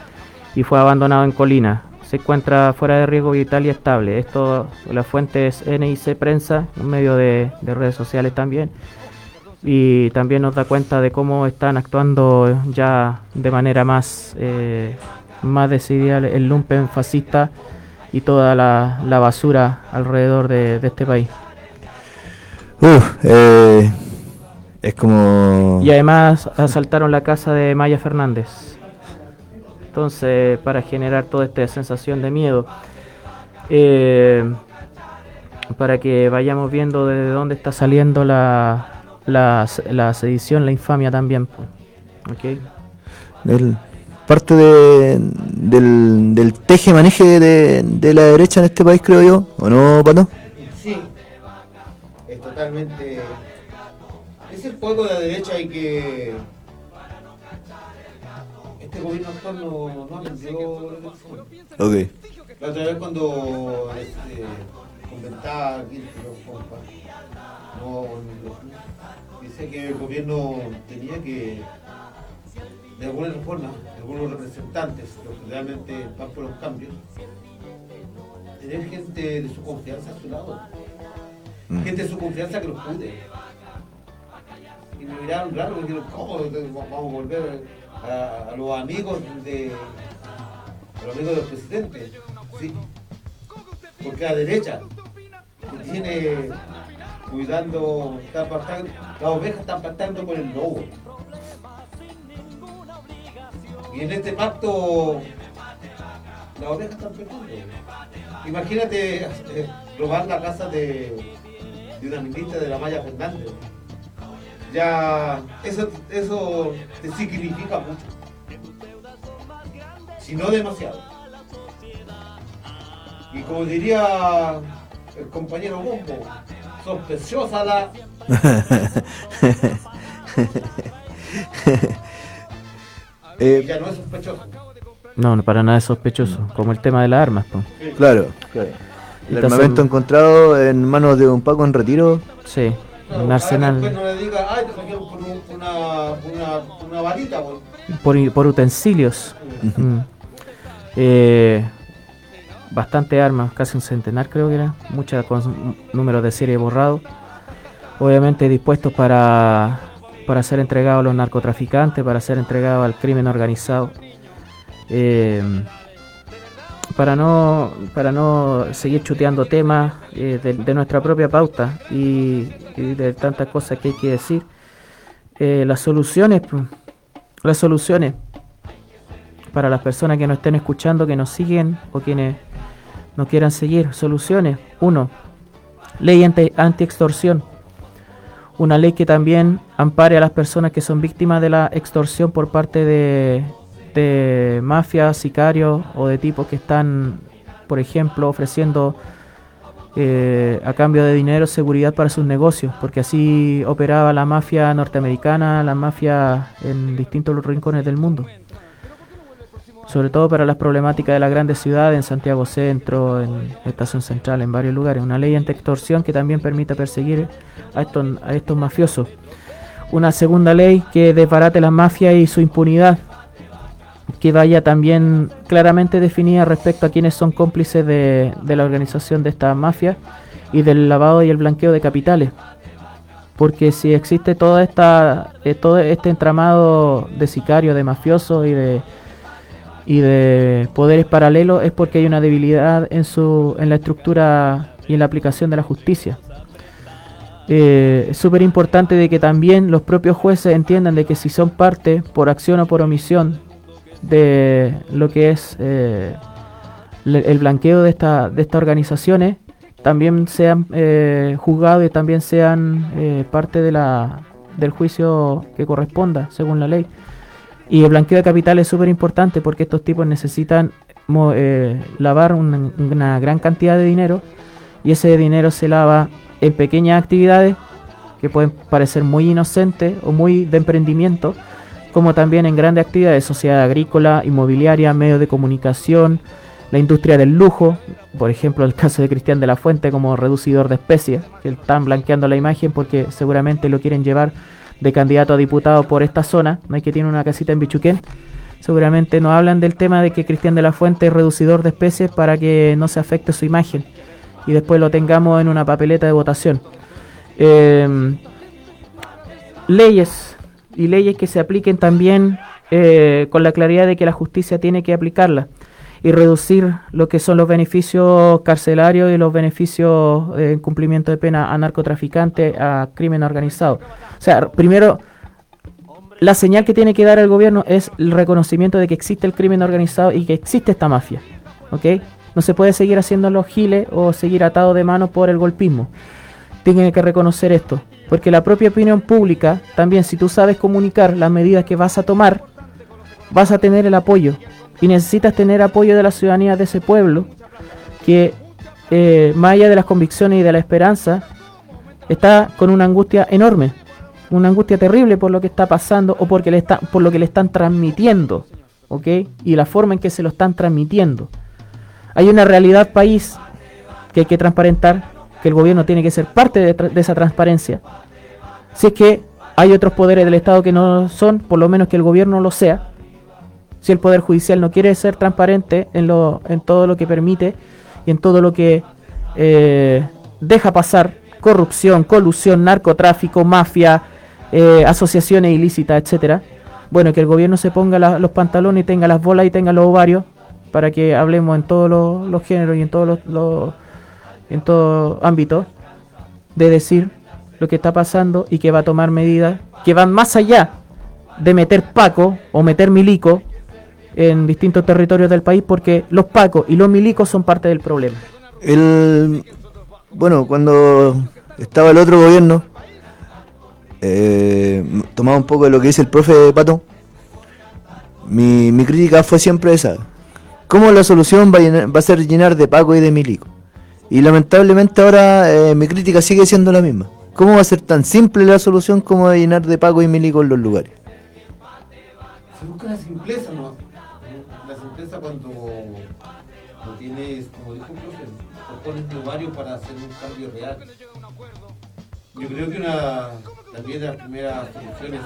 y fue abandonado en Colina. Se encuentra fuera de riesgo vital y estable. Esto, la fuente es NIC Prensa, un medio de, de redes sociales también y también nos da cuenta de cómo están actuando ya de manera más, eh, más decidida el lumpen fascista y toda la, la basura alrededor de, de este país. Eh, es como... Y además asaltaron la casa de Maya Fernández. Entonces, para generar toda esta sensación de miedo, eh, para que vayamos viendo desde dónde está saliendo la, la, la sedición, la infamia también. po. ¿Ok? el- parte de, del, del teje-maneje de, de la derecha en este país, creo yo. ¿O no, Pato? Sí, es totalmente. Es el juego de la derecha y que. Este gobierno actual no, no aprendió la lección. Ok. La otra vez cuando este, comentaba aquí no, dice que el gobierno tenía que, de alguna forma, algunos representantes, los que realmente van por los cambios, tener gente de su confianza a su lado. Mm. Gente de su confianza que los cuide. Y me miraron raro, me dijeron, ¿cómo vamos a volver a, los amigos de, los amigos del presidente? Sí. Porque a derecha que tiene cuidando, está las ovejas están pactando con el lobo. Y en este pacto las ovejas están perdiendo. Imagínate eh, robar la casa de, de una ministra de la Maya Fernández. Ya eso, eso te significa mucho. Si no demasiado. Y como diría el compañero Bombo, sospechosa la. Eh, ya no es sospechoso. No, no, para nada es sospechoso, como el tema de las armas. po. claro, claro. El Entonces- armamento encontrado en manos de un Paco en retiro. Sí, un arsenal después no le diga, ay, te saqué por un- una, una, una varita, pues". por, por utensilios. Mm. Eh, bastante armas, casi un centenar creo que era, muchas con un número de serie borrado. Obviamente dispuestos para, para ser entregados a los narcotraficantes, para ser entregados al crimen organizado. Eh, para no para no seguir chuteando temas eh, de, nuestra propia pauta y, de tantas cosas que hay que decir, eh, las soluciones, las soluciones para las personas que nos estén escuchando, que nos siguen o quienes no quieran seguir. Soluciones. Uno, ley anti- anti-extorsión. Una ley que también ampare a las personas que son víctimas de la extorsión por parte de, de mafias, sicarios o de tipos que están, por ejemplo, ofreciendo eh, a cambio de dinero seguridad para sus negocios, porque así operaba la mafia norteamericana, la mafia en distintos rincones del mundo. Sobre todo para las problemáticas de las grandes ciudades, en Santiago Centro, en Estación Central, en varios lugares. Una ley anti-extorsión que también permita perseguir a estos, a estos mafiosos. Una segunda ley que desbarate las mafias y su impunidad, que vaya también claramente definida respecto a quienes son cómplices de, la organización de estas mafias y del lavado y el blanqueo de capitales. porque si existe toda esta, eh, todo este entramado de sicarios, de mafiosos y de y de poderes paralelos es porque hay una debilidad en su en la estructura y en la aplicación de la justicia. Eh, es súper importante de que también los propios jueces entiendan de que si son parte, por acción o por omisión, de lo que es eh, el blanqueo de, esta, de estas organizaciones, también sean eh, juzgados y también sean eh, parte de la, del juicio que corresponda, según la ley. Y el blanqueo de capital es súper importante porque estos tipos necesitan lavar una gran cantidad de dinero y ese dinero se lava en pequeñas actividades que pueden parecer muy inocentes o muy de emprendimiento, como también en grandes actividades, sociedad agrícola, inmobiliaria, medios de comunicación, la industria del lujo, por ejemplo el caso de Cristian de la Fuente como reducidor de especies, que están blanqueando la imagen porque seguramente lo quieren llevar de candidato a diputado por esta zona, no hay que tiene una casita en Bichuquén, seguramente nos hablan del tema de que Cristian de la Fuente es reducidor de especies para que no se afecte su imagen y después lo tengamos en una papeleta de votación. Eh, leyes y leyes que se apliquen también eh, con la claridad de que la justicia tiene que aplicarla y reducir lo que son los beneficios carcelarios y los beneficios eh, en cumplimiento de pena a narcotraficantes, a crimen organizado. O sea, primero, la señal que tiene que dar el gobierno es el reconocimiento de que existe el crimen organizado y que existe esta mafia. ¿Ok? No se puede seguir haciendo los giles o seguir atado de mano por el golpismo. Tiene que reconocer esto. Porque la propia opinión pública, también si tú sabes comunicar las medidas que vas a tomar, vas a tener el apoyo. Y necesitas tener apoyo de la ciudadanía de ese pueblo, que eh, más allá de las convicciones y de la esperanza, está con una angustia enorme, una angustia terrible por lo que está pasando o porque le está, por lo que le están transmitiendo. Y la forma en que se lo están transmitiendo. Hay una realidad país que hay que transparentar, que el gobierno tiene que ser parte de, esa transparencia. Si es que hay otros poderes del Estado que no son, por lo menos que el gobierno lo sea. Si el Poder Judicial no quiere ser transparente en, lo, en todo lo que permite y en todo lo que eh, deja pasar, corrupción, colusión, narcotráfico, mafia, eh, asociaciones ilícitas, etcétera. Bueno, que el gobierno se ponga los pantalones y tenga las bolas y tenga los ovarios para que hablemos en todos los, géneros y en todos los- en todo ámbito de decir lo que está pasando y que va a tomar medidas que van más allá de meter Paco o meter Milico en distintos territorios del país porque los Pacos y los Milicos son parte del problema. El, bueno, cuando estaba el otro gobierno, eh, tomaba un poco de lo que dice el profe Pato. Mi, mi crítica fue siempre esa. ¿Cómo la solución va a, llenar- va a ser llenar de Paco y de Milico? Y lamentablemente ahora eh, mi crítica sigue siendo la misma. ¿Cómo va a ser tan simple la solución como de llenar de Paco y Milico en los lugares? Se busca la simpleza, ¿no? La simpleza cuando no tienes, como dijo el profe, de varios para hacer un cambio real. Yo creo que una también de las primeras soluciones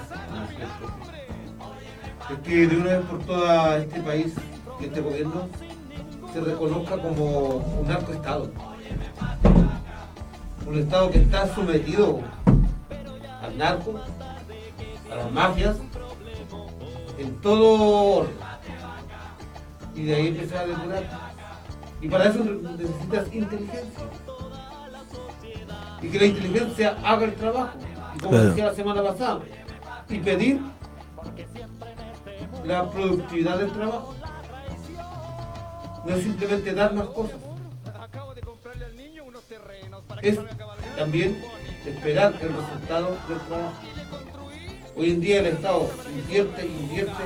el es que de una vez por todas este país este gobierno se reconozca como un narcoestado. Un estado que está sometido al narco, a las mafias, en todo orden. Y de ahí empezar a depurar. Y para eso necesitas inteligencia. Y que la inteligencia haga el trabajo. Y como Claro. decía la semana pasada, y pedir la productividad del trabajo. No es simplemente dar más cosas. Es también esperar el resultado del trabajo. Hoy en día el Estado invierte, invierte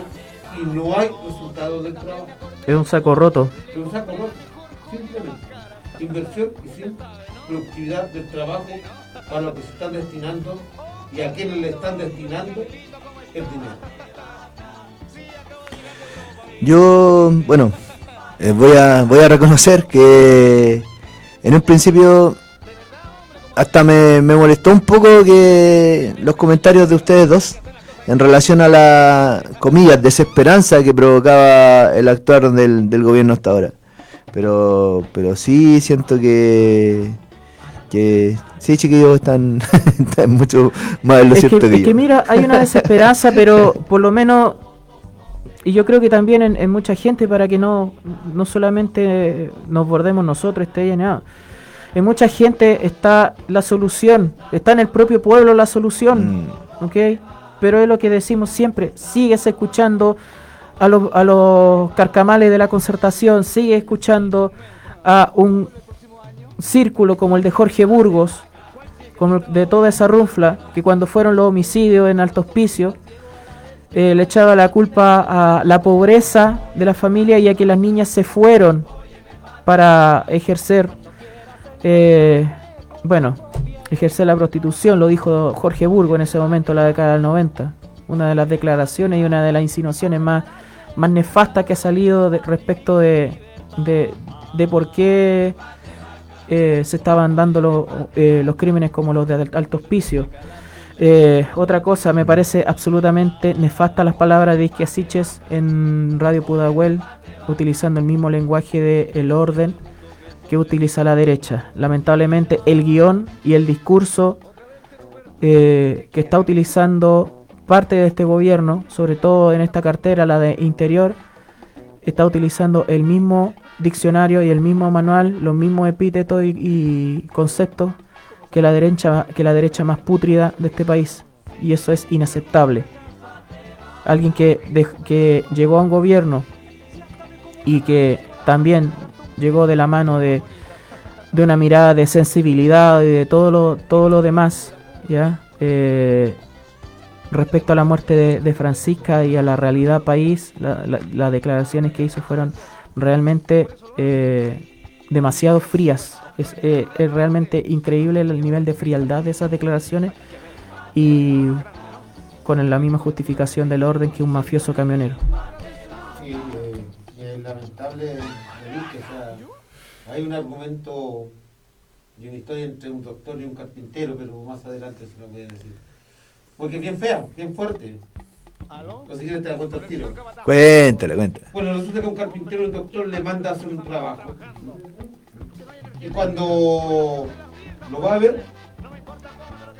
y no hay resultado del trabajo. Es un saco roto. Es un saco roto, simplemente. Inversión y sin productividad del trabajo para lo que se están destinando y a quienes le están destinando el dinero. Yo, bueno, eh, voy, a, voy a reconocer que en un principio hasta me, me molestó un poco que los comentarios de ustedes dos en relación a la, comillas, desesperanza que provocaba el actuar del, del gobierno hasta ahora. Pero, pero sí siento que, que sí, chiquillos, están, están mucho más en lo Es cierto que, que, es que mira, hay una desesperanza, pero por lo menos, y yo creo que también en, en mucha gente, para que no, no solamente nos bordemos nosotros, esté llenado. En mucha gente está la solución, está en el propio pueblo la solución, Mm. ¿ok? Pero es lo que decimos siempre, sigues escuchando a los, a los carcamales de la concertación, sigue escuchando a un círculo como el de Jorge Burgos, como de toda esa rufla, que cuando fueron los homicidios en Alto Hospicio, eh, le echaba la culpa a la pobreza de la familia y a que las niñas se fueron para ejercer, eh, bueno, ejercer la prostitución, lo dijo Jorge Burgo en ese momento, la década del 90. Una de las declaraciones y una de las insinuaciones más, más nefastas que ha salido de- respecto de, de, por qué eh, se estaban dando lo- eh, los crímenes como los de alto hospicio. Eh, otra cosa, me parece absolutamente nefasta las palabras de Isquia Siches en Radio Pudahuel, utilizando el mismo lenguaje de el orden que utiliza la derecha. Lamentablemente, el guion y el discurso eh, que está utilizando parte de este gobierno, sobre todo en esta cartera, la de Interior, está utilizando el mismo diccionario y el mismo manual, los mismos epítetos y, conceptos que la derecha que la derecha más pútrida de este país y eso es inaceptable. Alguien que, que llegó a un gobierno y que también llegó de la mano de, de una mirada de sensibilidad y de todo lo, todo lo demás, ¿ya? Eh, respecto a la muerte de, de Francisca y a la realidad país, la- la- las declaraciones que hizo fueron realmente eh, demasiado frías. Es, eh, es realmente increíble el nivel de frialdad de esas declaraciones y con la misma justificación del orden que un mafioso camionero. Sí, eh, lamentable de que, o sea, hay un argumento y una historia entre un doctor y un carpintero, pero más adelante se lo voy a decir. Porque es bien fea, bien fuerte. Si quieres te la cuento al tiro. Cuéntale, cuéntale. Bueno, resulta que un carpintero y un doctor le manda a hacer un trabajo. Y cuando lo va a ver,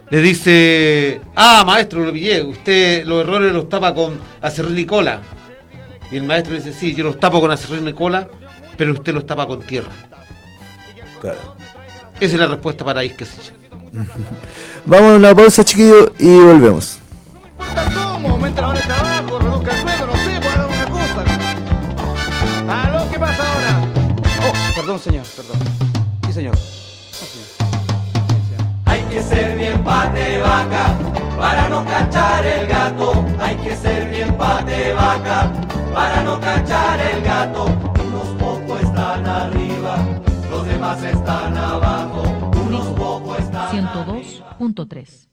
le dice, ah, maestro, lo pillé, usted los errores los tapa con acerrín y cola. Y el maestro dice, sí, yo los tapo con acerrín y cola, pero usted los tapa con tierra. Claro. Esa es la respuesta para Isquesich. Vamos a una pausa, chiquillos, y volvemos. ¿Cómo? Aumenta la hora de trabajo, reduzca el sueldo, no sé, por alguna cosa. ¿Aló? ¿Qué pasa ahora? Oh, perdón, señor, perdón. Sí, señor. Hay que ser bien pate vaca para no cachar el gato. Hay que ser bien pate vaca para no cachar el gato. Están abajo. Unos pocos están 102.3.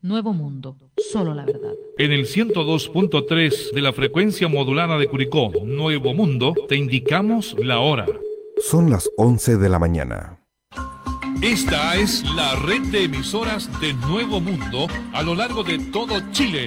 Nuevo Mundo, solo la verdad. En el 102.3 de la frecuencia modulada de Curicó, Nuevo Mundo, te indicamos la hora. Son las 11 de la mañana. Esta es la red de emisoras de Nuevo Mundo a lo largo de todo Chile.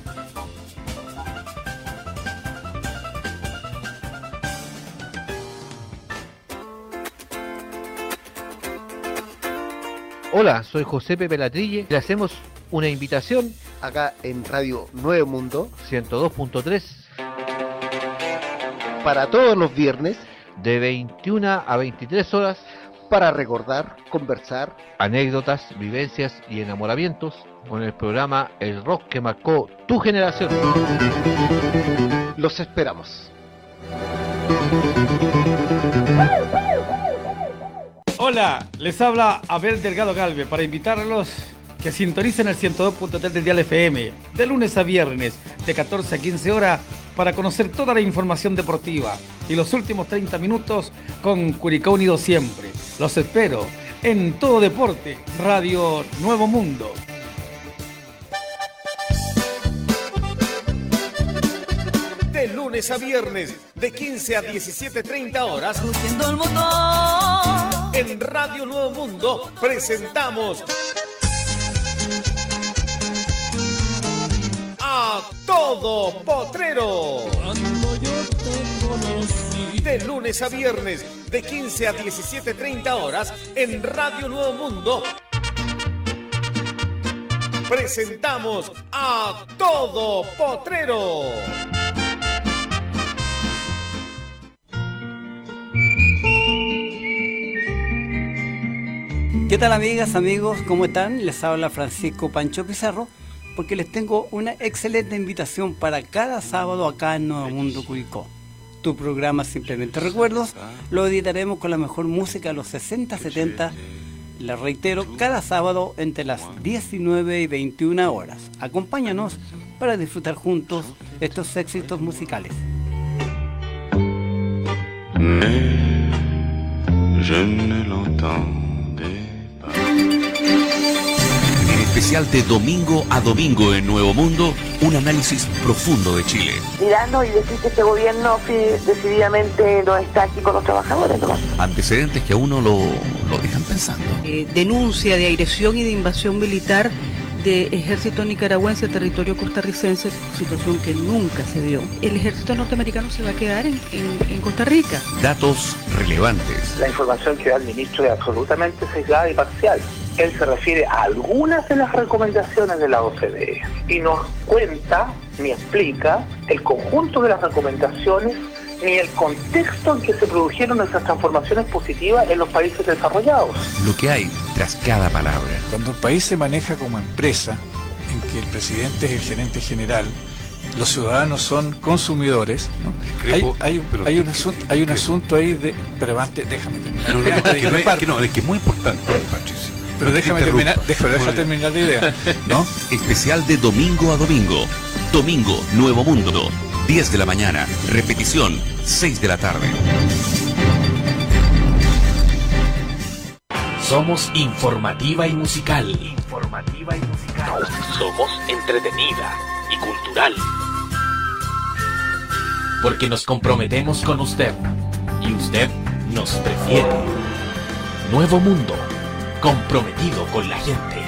Hola, soy José Pepe Latrille. Le hacemos una invitación. Acá en Radio Nuevo Mundo. 102.3 para todos los viernes. De 21 a 23 horas. Para recordar, conversar, anécdotas, vivencias y enamoramientos. Con el programa El Rock que marcó tu generación. Los esperamos. Hola, les habla Abel Delgado Galve para invitarlos que sintonicen el 102.3 del Dial FM de lunes a viernes de 14 a 15 horas para conocer toda la información deportiva y los últimos 30 minutos con Curicó Unido siempre. Los espero en Todo Deporte, Radio Nuevo Mundo. De lunes a viernes, de 15 a 17.30 horas. En Radio Nuevo Mundo presentamos a Todo Potrero. De lunes a viernes, de 15 a 17.30 horas, en Radio Nuevo Mundo. Presentamos a Todo Potrero. ¿Qué tal amigas, amigos? ¿Cómo están? Les habla Francisco Pancho Pizarro porque les tengo una excelente invitación para cada sábado acá en Nuevo Mundo Curicó. Tu programa Simplemente Recuerdos lo editaremos con la mejor música de los 60, 70, les reitero, cada sábado entre las 19 y 21 horas. Acompáñanos para disfrutar juntos estos éxitos musicales. En el especial de domingo a domingo en Nuevo Mundo, un análisis profundo de Chile. mirarnos y decir que este gobierno decididamente no está aquí con los trabajadores. ¿no? Antecedentes que a uno lo, lo dejan pensando. eh, denuncia de agresión y de invasión militar de ejército nicaragüense a territorio costarricense, situación que nunca se dio. El ejército norteamericano se va a quedar en, en- en Costa Rica. Datos relevantes. La información que da el ministro es absolutamente sesgada y parcial. Él se refiere a algunas de las recomendaciones de la OCDE y nos cuenta ni explica el conjunto de las recomendaciones ni el contexto en que se produjeron esas transformaciones positivas en los países desarrollados. Lo que hay tras cada palabra. Cuando el país se maneja como empresa, en que el presidente es el gerente general, los ciudadanos son consumidores, ¿no? hay, Discrepo, hay un- pero hay un asunto, hay un asunto ahí de... Pero antes, déjame terminar. No, que es que no, es que es muy importante, Patricio. Pero déjame terminar, déjame, déjame terminar la idea, ¿no? Especial de domingo a domingo. Domingo, Nuevo Mundo. 10 de la mañana. Repetición, 6 de la tarde. Somos informativa y musical. Informativa y musical. Somos entretenida y cultural. Porque nos comprometemos con usted. Y usted nos prefiere. Nuevo Mundo. Comprometido con la gente.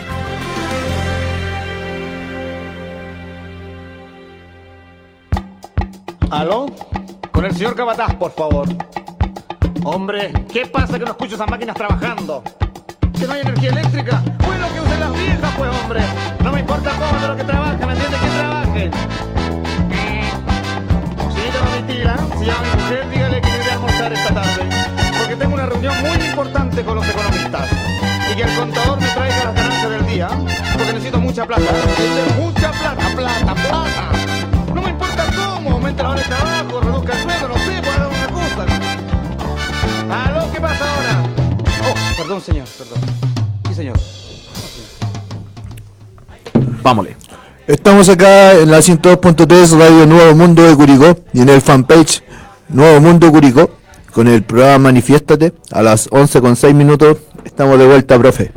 ¿Aló? Con el señor Cabataz, por favor. Hombre, ¿qué pasa que no escucho esas máquinas trabajando? ¿Que no hay energía eléctrica? Bueno, que usen las viejas, pues, hombre. No me importa cómo de lo que trabajen, ¿me entiende? Que trabajen. Señorita Domitila, si llama mi mujer, dígale que iré a almorzar esta tarde. Porque tengo una reunión muy importante con los economistas. Y que el contador me traiga las ganancias del día. Porque necesito mucha plata. Necesito mucha plata, plata, plata. No me importa cómo, aumente la hora de trabajo, reduzca el sueldo, no sé, por alguna cosa. ¿Aló? ¿Qué pasa ahora? Oh, perdón, señor, perdón. Sí, señor. Vámonos. Estamos acá en la 102.3 Radio Nuevo Mundo de Curicó y en el fanpage Nuevo Mundo Curicó con el programa Manifiéstate a las 11 con 6 minutos. Estamos de vuelta, profe.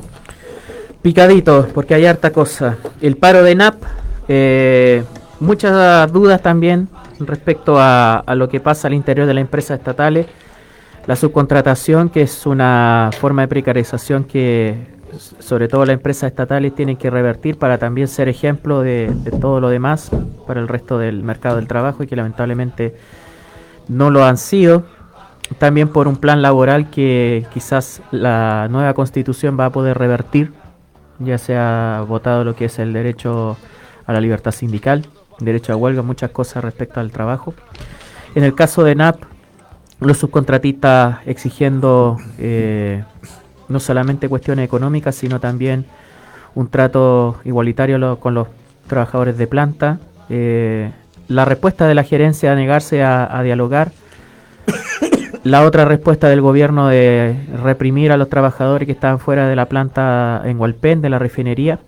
Picadito, porque hay harta cosa. El paro de NAP, eh, muchas dudas también respecto a, lo que pasa al interior de las empresas estatales. La subcontratación, que es una forma de precarización que sobre todo las empresas estatales tienen que revertir para también ser ejemplo de, de todo lo demás para el resto del mercado del trabajo y que lamentablemente no lo han sido. También por un plan laboral que quizás la nueva constitución va a poder revertir. Ya se ha votado lo que es el derecho a la libertad sindical, derecho a huelga, muchas cosas respecto al trabajo. En el caso de NAP, los subcontratistas exigiendo eh, no solamente cuestiones económicas, sino también un trato igualitario con los trabajadores de planta. Eh, la respuesta de la gerencia a negarse a, a dialogar. La otra respuesta del gobierno de reprimir a los trabajadores que estaban fuera de la planta en Hualpén, de la refinería.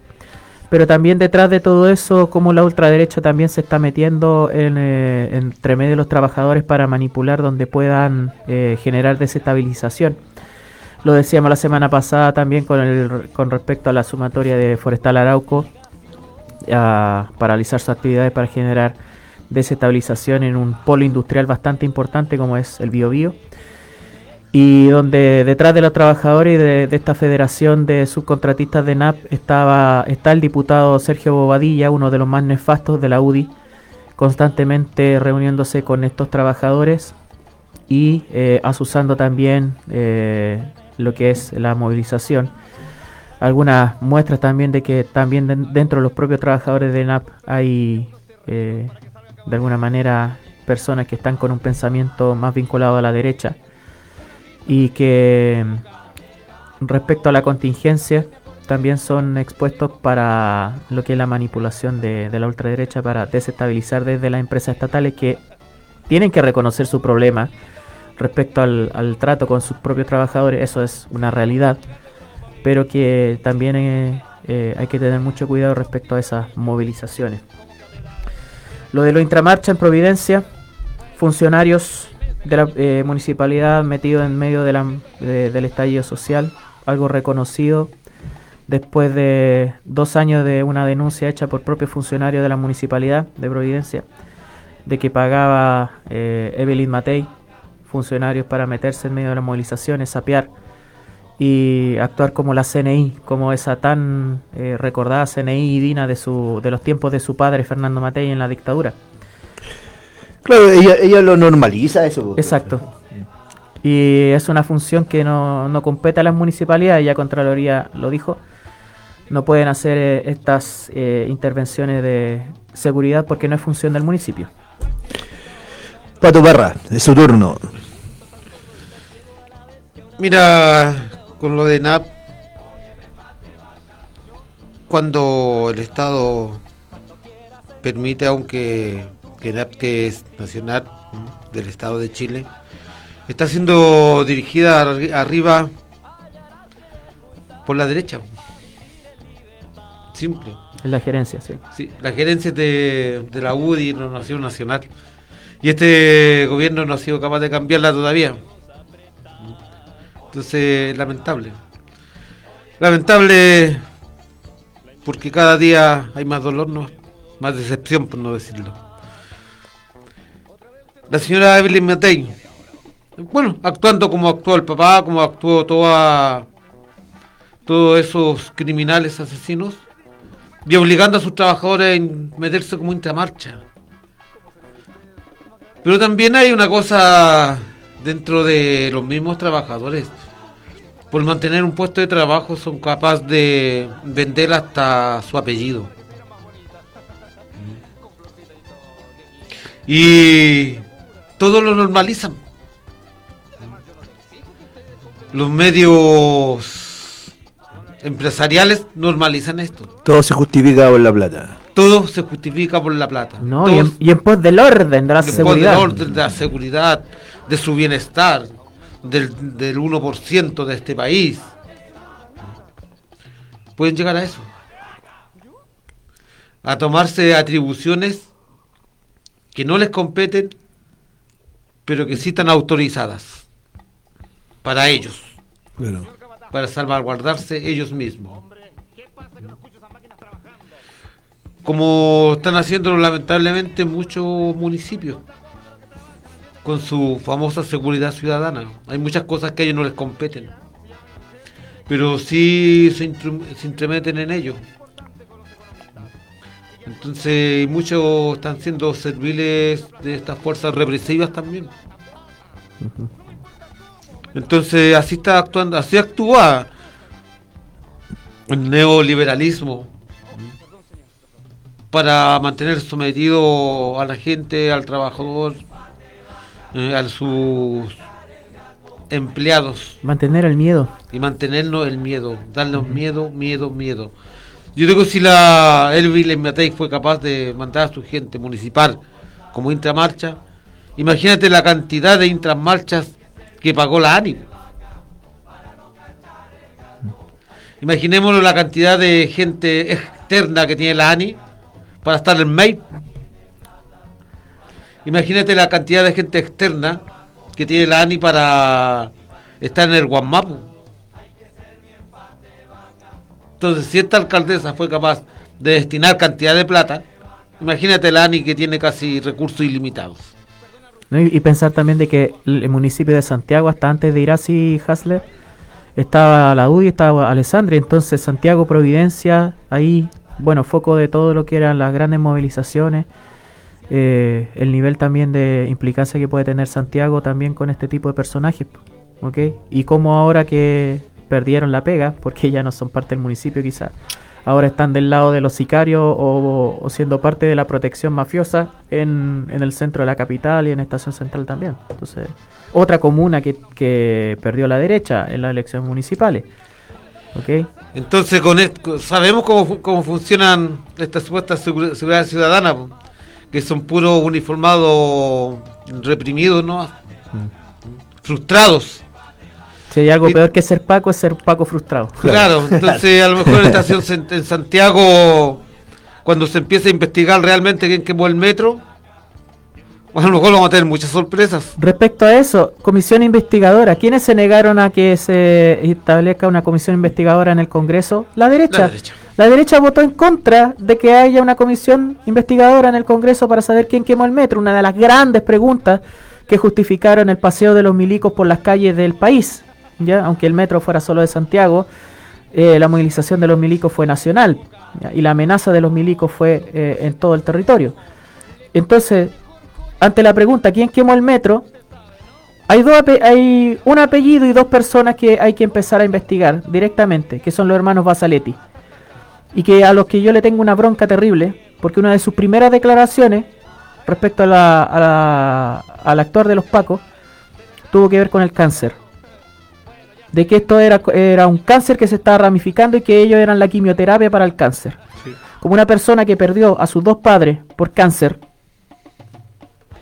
Pero también detrás de todo eso, como la ultraderecha también se está metiendo en, eh, entre medio de los trabajadores para manipular donde puedan eh, generar desestabilización. Lo decíamos la semana pasada también con, el, con respecto a la sumatoria de Forestal Arauco, a paralizar sus actividades para generar desestabilización en un polo industrial bastante importante como es el Biobío y donde detrás de los trabajadores de, de esta federación de subcontratistas de NAP estaba está el diputado Sergio Bobadilla, uno de los más nefastos de la UDI, constantemente reuniéndose con estos trabajadores y eh, asusando también eh, lo que es la movilización. Algunas muestras también de que también den- dentro de los propios trabajadores de NAP hay eh, de alguna manera personas que están con un pensamiento más vinculado a la derecha y que mm, respecto a la contingencia también son expuestos para lo que es la manipulación de, la ultraderecha para desestabilizar desde las empresas estatales que tienen que reconocer su problema respecto al, al trato con sus propios trabajadores, eso es una realidad, pero que también eh, eh, hay que tener mucho cuidado respecto a esas movilizaciones. Lo de lo intramarcha en Providencia, funcionarios de la eh, municipalidad metidos en medio de la- de- del estallido social, algo reconocido después de dos años de una denuncia hecha por propios funcionarios de la municipalidad de Providencia, de que pagaba eh, Evelyn Matei, funcionarios para meterse en medio de las movilizaciones, sapear y actuar como la CNI, como esa tan eh, recordada CNI y DINA de, su, de los tiempos de su padre Fernando Matei en la dictadura. Claro, ella, ella lo normaliza eso. pues. Exacto. Y es una función que no, no compete a las municipalidades, ya Contraloría lo dijo. No pueden hacer eh, estas eh, intervenciones de seguridad porque no es función del municipio. Pato Parra, es su turno. Mira, con lo de NAP, cuando el Estado permite, aunque que NAP que es nacional del Estado de Chile, está siendo dirigida arri- arriba por la derecha. Simple. Es la gerencia, sí. Sí, la gerencia de, de la UDI, la Nación Nacional. Y este gobierno no ha sido capaz de cambiarla todavía. Entonces, lamentable. Lamentable porque cada día hay más dolor, ¿no? más decepción, por no decirlo. La señora Evelyn Matei, bueno, actuando como actuó el papá, como actuó toda, todos esos criminales asesinos, y obligando a sus trabajadores a meterse como intramarcha. Pero también hay una cosa dentro de los mismos trabajadores. Por mantener un puesto de trabajo son capaces de vender hasta su apellido. Y todo lo normalizan. Los medios empresariales normalizan esto. Todo se justifica por la plata. Todo se justifica por la plata. No, y en, y en pos del orden, de la seguridad. del orden, de la seguridad, de su bienestar, del, del 1% de este país. Pueden llegar a eso. A tomarse atribuciones que no les competen, pero que sí están autorizadas para ellos, para salvaguardarse ellos mismos. Como están haciendo lamentablemente muchos municipios con su famosa seguridad ciudadana. Hay muchas cosas que a ellos no les competen, pero sí se, se intrometen en ello. Entonces muchos están siendo serviles de estas fuerzas represivas también. Entonces así está actuando, así actúa el neoliberalismo para mantener sometido a la gente, al trabajador, eh, a sus empleados Mantener el miedo. y mantenernos el miedo, darnos miedo, miedo, miedo. Yo digo si la Elvil Matei fue capaz de mandar a su gente municipal como intramarcha, imagínate la cantidad de intramarchas que pagó la ANI. Imaginémonos la cantidad de gente externa que tiene la ANI para estar en mail. Imagínate la cantidad de gente externa que tiene la ANI para estar en el WhatsApp. Entonces, si esta alcaldesa fue capaz de destinar cantidad de plata, imagínate la ANI que tiene casi recursos ilimitados. Y, pensar también de que el el municipio de Santiago, hasta antes de Irasi Hasler, estaba la UDI, estaba Alessandria, entonces Santiago, Providencia, ahí, bueno, foco de todo lo que eran las grandes movilizaciones, eh, el nivel también de implicancia que puede tener Santiago también con este tipo de personajes, ¿ok? Y como ahora que perdieron la pega, porque ya no son parte del municipio quizás, ahora están del lado de los sicarios o, o siendo parte de la protección mafiosa en, en el centro de la capital y en Estación Central también. Entonces, otra comuna que, que perdió la derecha en las elecciones municipales. ¿Ok? Entonces, con esto, sabemos cómo, cómo funcionan estas supuestas seguridad ciudadana, que son puros uniformados reprimidos, ¿no? Frustrados. Si hay algo peor que ser Paco, es ser Paco frustrado. Claro, entonces a lo mejor en la estación en Santiago, cuando se empiece a investigar realmente quién quemó el metro, a lo mejor vamos a tener muchas sorpresas. Respecto a eso, comisión investigadora, ¿quiénes se negaron a que se establezca una comisión investigadora en el Congreso? La derecha. La derecha. La derecha votó en contra de que haya una comisión investigadora en el Congreso para saber quién quemó el metro, una de las grandes preguntas que justificaron el paseo de los milicos por las calles del país. Aunque el metro fuera solo de Santiago, eh, la movilización de los milicos fue nacional y la amenaza de los milicos fue eh, en todo el territorio. Entonces, ante la pregunta ¿quién quemó el metro? Hay, un apellido y dos personas que hay que empezar a investigar directamente, que son los hermanos Basaletti. Y que a los que yo le tengo una bronca terrible, porque una de sus primeras declaraciones respecto a la, a al actor de los Pacos tuvo que ver con el cáncer. De que esto era, era un cáncer que se estaba ramificando y que ellos eran la quimioterapia para el cáncer. Como una persona que perdió a sus dos padres por cáncer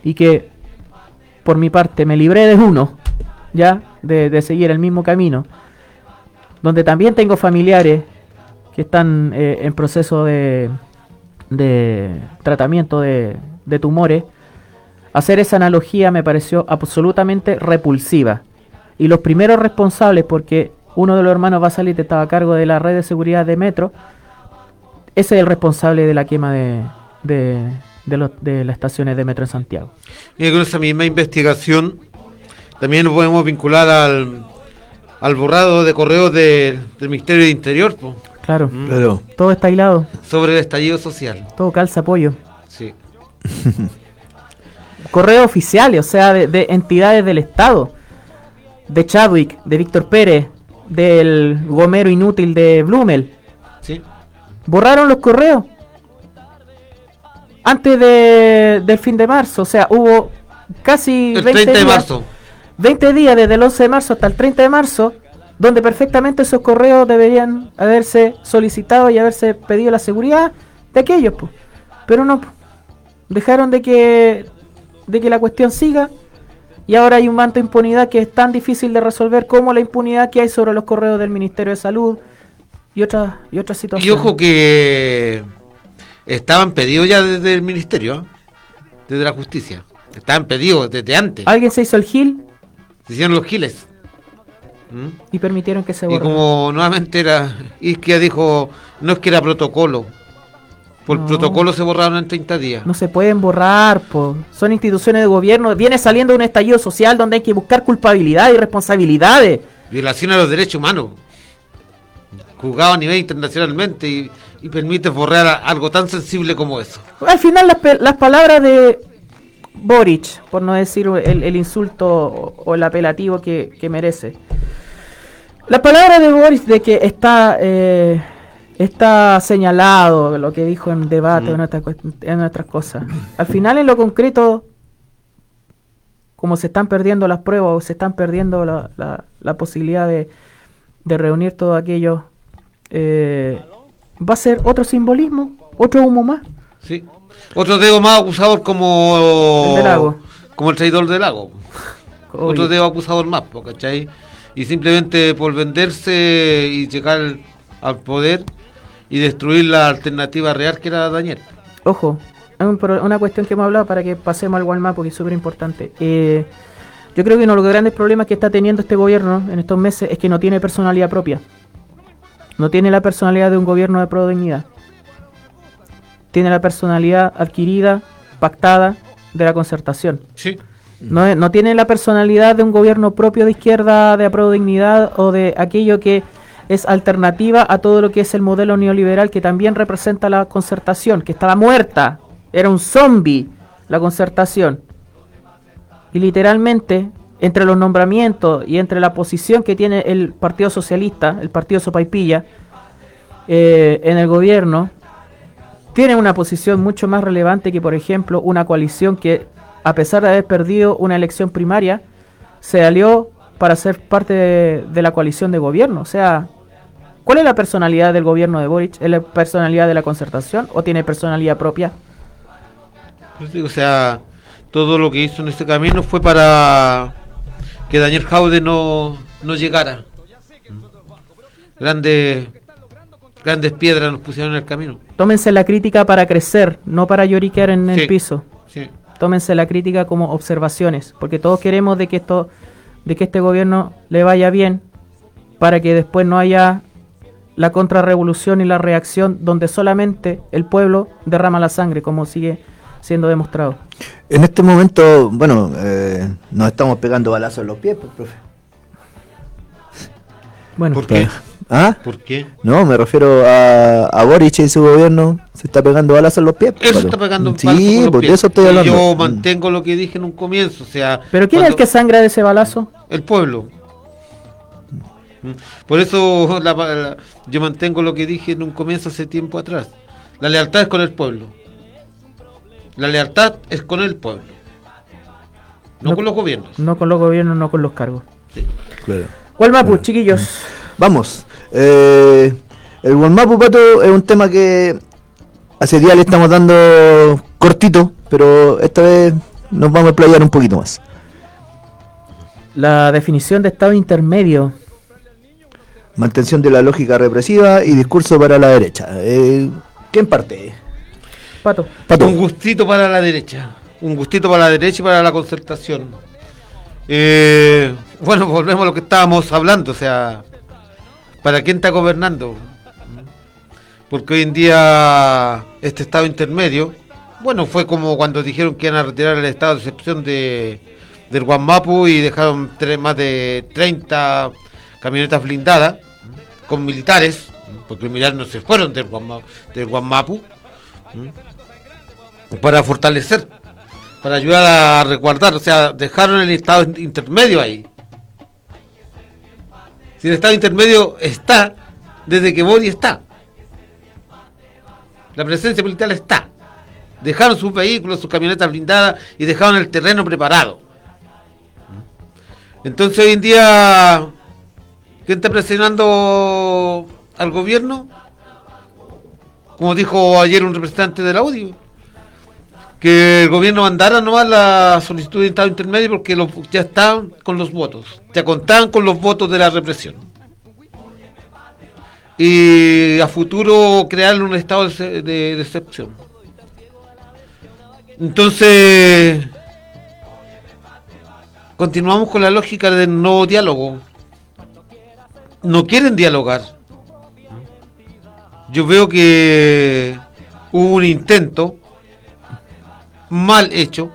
y que por mi parte me libré de uno, ya, de, de seguir el mismo camino, donde también tengo familiares que están eh, en proceso de, de tratamiento de, de tumores, hacer esa analogía me pareció absolutamente repulsiva. Y los primeros responsables, porque uno de los hermanos Basalit estaba a cargo de la red de seguridad de Metro, ese es el responsable de la quema de, de, de los- de las estaciones de Metro en Santiago. Y con esa misma investigación también nos podemos vincular al, al borrado de correos de- del Ministerio de Interior po, Claro, Claro. todo está hilado, sobre el estallido social. todo calza apoyo. Sí. Correos oficiales, o sea, de, de entidades del Estado. De Chadwick, de Víctor Pérez, del gomero inútil de Blumel. Sí. Borraron los correos. Antes de, del fin de marzo, o sea, hubo casi El 20 30 de días, marzo. 20 días desde el 11 de marzo hasta el 30 de marzo, donde perfectamente esos correos deberían haberse solicitado y haberse pedido la seguridad de aquellos, po. pero no, dejaron de que, de que la cuestión siga y ahora hay un manto de impunidad que es tan difícil de resolver como la impunidad que hay sobre los correos del Ministerio de Salud y otras y otras Y situaciones. ojo que estaban pedidos ya desde el Ministerio, desde la justicia. Estaban pedidos desde antes. Alguien se hizo el gil Se hicieron los giles. ¿Mm? y permitieron que se Y borre. como nuevamente era, Isquia dijo, no es que era protocolo. Por No. protocolo se borraron en 30 días. No se pueden borrar, po. son instituciones de gobierno. Viene saliendo un estallido social donde hay que buscar culpabilidad y responsabilidades. Violación a los derechos humanos. Juzgado a nivel internacionalmente y, y permite borrar algo tan sensible como eso. Al final las, palabras de Boric, por no decir el, el insulto o, o el apelativo que, que merece. Las palabras de Boric de que está eh, está señalado lo que dijo en debate en, otras, cuest- en otras cosas. Al final en lo concreto como se están perdiendo las pruebas o se están perdiendo la, la- la posibilidad de, de reunir todo aquello, eh, va a ser otro simbolismo, otro humo más. Sí. Otro dedo más acusador como El lago. como el traidor del lago. Oye. Otro dedo acusador más, ¿cachai? Y simplemente por venderse y llegar al poder y destruir la alternativa real que era Daniel. Ojo, una cuestión que hemos hablado para que pasemos al Walmart porque es súper importante. Eh, yo creo que uno de los grandes problemas que está teniendo este gobierno en estos meses es que no tiene personalidad propia. No tiene la personalidad de un gobierno de pro dignidad. Tiene la personalidad adquirida, pactada de la concertación. Sí. No, no tiene la personalidad de un gobierno propio de izquierda, de pro dignidad o de aquello que es alternativa a todo lo que es el modelo neoliberal que también representa la concertación, que estaba muerta, era un zombie la concertación. Y literalmente, entre los nombramientos y entre la posición que tiene el Partido Socialista, el Partido Sopaipilla, eh, en el gobierno, tiene una posición mucho más relevante que, por ejemplo, una coalición que, a pesar de haber perdido una elección primaria, se alió para ser parte de, de la coalición de gobierno. O sea, ¿cuál es la personalidad del gobierno de Boric? ¿Es la personalidad de la concertación o tiene personalidad propia? Pues o sea, todo lo que hizo en este camino fue para que Daniel Jaude no, no llegara. Grandes, grandes piedras nos pusieron en el camino. Tómense la crítica para crecer, no para lloriquear en el piso. sí. Tómense la crítica como observaciones, porque todos queremos de que esto, de que este gobierno le vaya bien, para que después no haya la contrarrevolución y la reacción donde solamente el pueblo derrama la sangre, como sigue siendo demostrado. En este momento, bueno, eh, nos estamos pegando balazos en los pies, pues, profe. Bueno, ¿Por qué? ¿Ah? ¿Por qué? No, me refiero a, a Boric y su gobierno. Se está pegando balazos en los pies. Eso Pablo. está pegando un Sí, los pues eso estoy Y hablando. Yo mantengo lo que dije en un comienzo, o sea... ¿Pero quién es el que sangra de ese balazo? El pueblo. Mm. Por eso la- la- yo mantengo lo que dije en un comienzo hace tiempo atrás. La lealtad es con el pueblo. La lealtad es con el pueblo. No, con los gobiernos. No con los gobiernos, no con los cargos. Claro. Walmapu, chiquillos. Vamos. Eh, el Walmapu, Pato, es un tema que hace días le estamos dando cortito, pero esta vez nos vamos a playar un poquito más. La definición de estado intermedio. Mantención de la lógica represiva y discurso para la derecha. Eh, ¿Quién parte? Pato. Un gustito para la derecha. Un gustito para la derecha y para la concertación. Eh, bueno, volvemos a lo que estábamos hablando. O sea, ¿para quién está gobernando? Porque hoy en día este estado intermedio, bueno, fue como cuando dijeron que iban a retirar el estado de excepción de, del Guamapu y dejaron tre- más de 30 camionetas blindadas con militares, porque los militares no se fueron del Guamapu, del Guamapu para fortalecer, para ayudar a resguardar, o sea, dejaron el estado in- intermedio ahí. Si el estado intermedio está, desde que Bori está. La presencia militar está. Dejaron sus vehículos, sus camionetas blindadas y dejaron el terreno preparado. Entonces hoy en día, ¿quién está presionando al gobierno? Como dijo ayer un representante del audio, que el gobierno mandara nomás la solicitud de estado intermedio porque ya estaban con los votos, ya contaban con los votos de la represión. Y a futuro crear un estado de, de- de excepción. Entonces, continuamos con la lógica del no diálogo. No quieren dialogar. Yo veo que hubo un intento mal hecho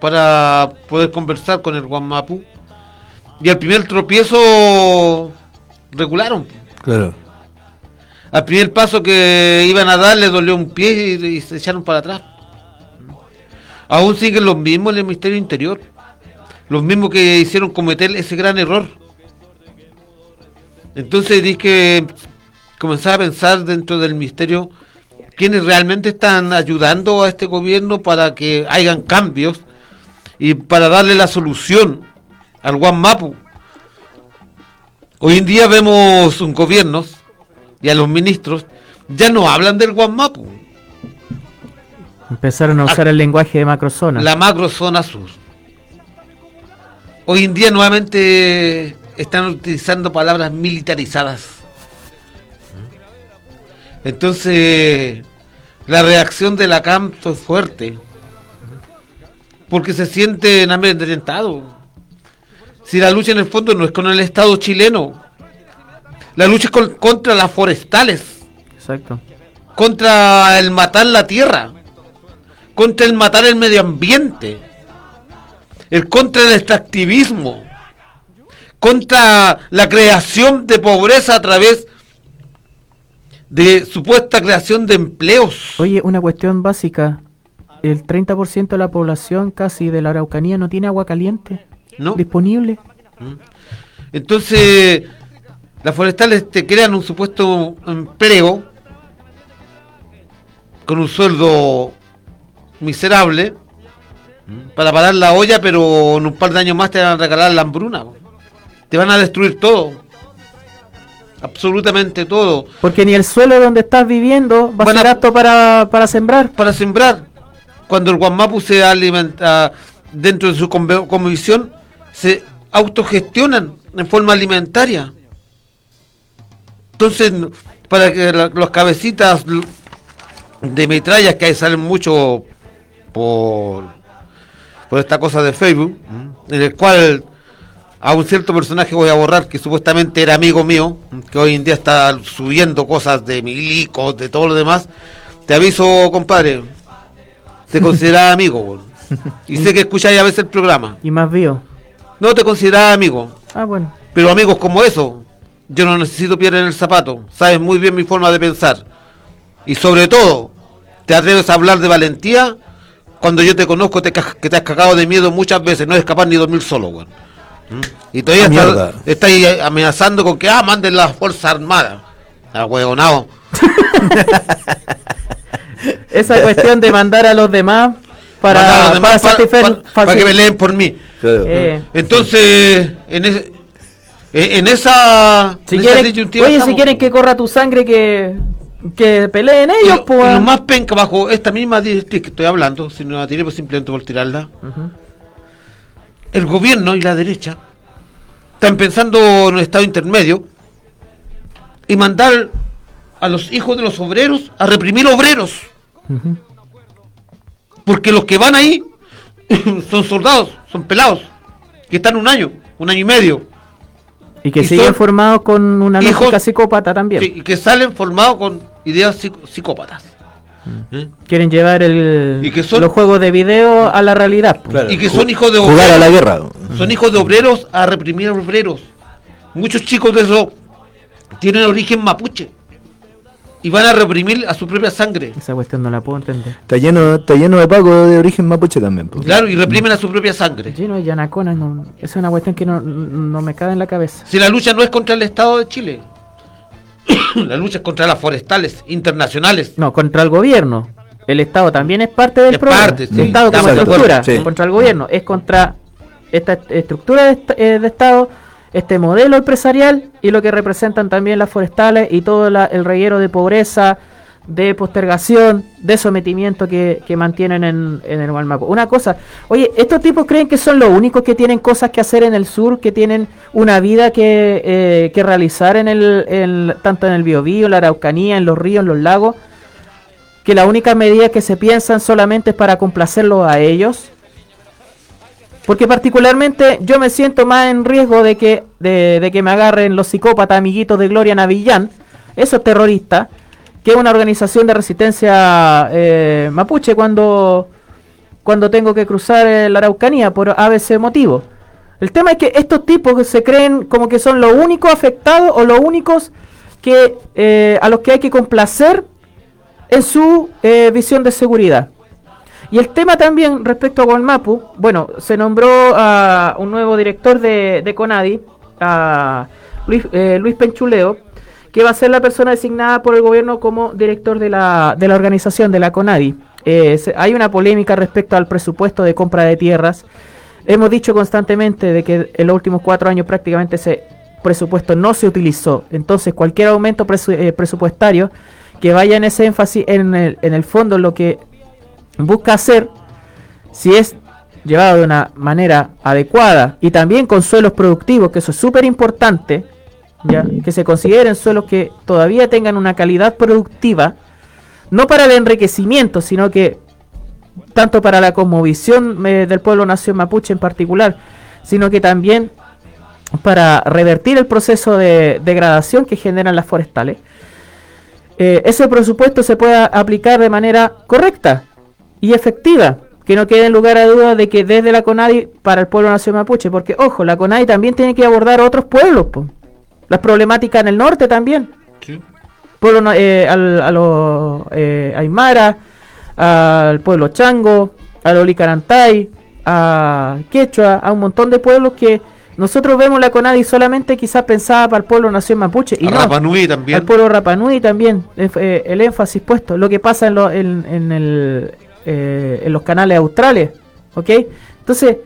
para poder conversar con el Guamapu y al primer tropiezo regularon. Claro. Al primer paso que iban a dar le dolió un pie y, y se echaron para atrás. Aún siguen los mismos en el Ministerio Interior. Los mismos que hicieron cometer ese gran error. Entonces di que comenzar a pensar dentro del Ministerio quiénes realmente están ayudando a este gobierno para que hagan cambios y para darle la solución al Guamapu. Hoy en día vemos un gobiernos y a los ministros ya no hablan del Guamapu, Empezaron a usar el lenguaje de macrozona. la macrozona sur. Hoy en día nuevamente están utilizando palabras militarizadas. Entonces, la reacción de la CAM fue fuerte. Porque se sienten amedrentados. Si la lucha en el fondo no es con el Estado chileno, la lucha es con- contra las forestales, Exacto. contra el matar la tierra, contra el matar el medio ambiente, el contra el extractivismo, contra la creación de pobreza a través de supuesta creación de empleos. Oye, una cuestión básica. El 30% de la población casi de la Araucanía no tiene agua caliente ¿No? disponible. Entonces, las forestales te crean un supuesto empleo con un sueldo miserable para parar la olla, pero en un par de años más te van a regalar la hambruna. Te van a destruir todo. Absolutamente todo. Porque ni el suelo donde estás viviendo va a Van a- ser apto para, para sembrar. Para sembrar. Cuando el Guamapu se alimenta dentro de su comisión, se autogestionan en forma alimentaria. Entonces, para que la- los cabecitas de metrallas que ahí salen mucho por, por esta cosa de Facebook, en el cual a un cierto personaje voy a borrar que supuestamente era amigo mío, que hoy en día está subiendo cosas de milicos, de todo lo demás, te aviso, compadre, te consideraba amigo, y sé que escucháis a veces el programa. Y más vivo. No te consideraba amigo, Ah, bueno. pero amigos como eso, yo no necesito piedra en el zapato, sabes muy bien mi forma de pensar. Y sobre todo, te atreves a hablar de valentía cuando yo te conozco te que te has cagado de miedo muchas veces, no es capaz ni dormir solo, weón. ¿Mm? Y todavía Ah, está- estáis amenazando con que, ah, manden las Fuerzas Armadas. Ah, huevonao. Esa cuestión de mandar a los demás para, a los para demás pa- satisfacer- pa- para que facil- me leen por mí. Eh. Entonces, en, ese- en esa, Si en quieren, oye, si quieren que corra tu sangre, que, que peleen ellos, lo- pues. lo más penca bajo esta misma directriz que estoy hablando, si no la tiré pues simplemente por tirarla. El gobierno y la derecha están pensando en un estado intermedio y mandar a los hijos de los obreros a reprimir obreros. Porque los que van ahí son soldados, son pelados, que están un año, un año y medio, Y que Y siguen formados con una lógica psicópata también. sí, y que salen formados con ideas psicópatas. ¿Eh? Quieren llevar el, Y que son- los juegos de video a la realidad. pues. Y que son hijos de Jugar a la guerra. Son hijos de obreros a reprimir a obreros. Muchos chicos de eso tienen origen mapuche. Y van a reprimir a su propia sangre. Esa cuestión no la puedo entender. Está lleno, está lleno de Paco de origen mapuche también. Claro, y reprimen a su propia sangre. Lleno de yanaconas, no, esa es una cuestión que no, no me cabe en la cabeza. Si la lucha no es contra el Estado de Chile, la lucha es contra las forestales internacionales. No, contra el gobierno. El Estado también es parte del Es problema. parte, sí, el Estado como estructura, sí. contra el gobierno, es contra esta est- estructura de, eh, de Estado, este modelo empresarial y lo que representan también las forestales y todo la- el reguero de pobreza, de postergación, de sometimiento que, que mantienen en, en el Gualmapu. Una cosa, oye, estos tipos creen que son los únicos que tienen cosas que hacer en el sur, que tienen una vida que, eh, que realizar en el, en- tanto en el Biobío, la Araucanía, en los ríos, en los lagos que la única medida que se piensan solamente es para complacerlos a ellos. Porque particularmente yo me siento más en riesgo de que, de, de que me agarren los psicópatas amiguitos de Gloria Navillán, esos terroristas, que una organización de resistencia eh, mapuche cuando, cuando tengo que cruzar eh, la Araucanía por ABC motivo. El tema es que estos tipos se creen como que son los únicos afectados o los únicos que eh, a los que hay que complacer en su eh, visión de seguridad. Y el tema también respecto a Gualmapu, bueno, se nombró a un nuevo director de, de CONADI, a Luis, eh, Luis Penchuleo, que va a ser la persona designada por el gobierno como director de la, de la organización de la CONADI. Eh, hay una polémica respecto al presupuesto de compra de tierras Hemos dicho constantemente de que en los últimos cuatro años prácticamente ese presupuesto no se utilizó. Entonces cualquier aumento eh, presupuestario que vaya en ese énfasis en el, en el fondo lo que busca hacer, si es llevado de una manera adecuada y también con suelos productivos, que eso es súper importante, ¿ya? que se consideren suelos que todavía tengan una calidad productiva, no para el enriquecimiento, sino que tanto para la cosmovisión eh, del pueblo nación mapuche en particular, sino que también para revertir el proceso de degradación que generan las forestales, eh, ese presupuesto se pueda aplicar de manera correcta y efectiva. Que no quede en lugar a duda de que desde la CONADI para el pueblo nación mapuche, porque ojo, la CONADI también tiene que abordar otros pueblos. Las problemáticas en el norte también. Pueblo, na- eh, al, a los eh, Aymara, al pueblo Chango, al Olicarantay, a Quechua, a un montón de pueblos que nosotros vemos la CONADI solamente quizás pensada para el pueblo nación mapuche y A no, Rapa Nui también. al pueblo Rapanui también eh, eh, el énfasis puesto lo que pasa en, lo- en, en el, eh, en los canales australes ¿ok? entonces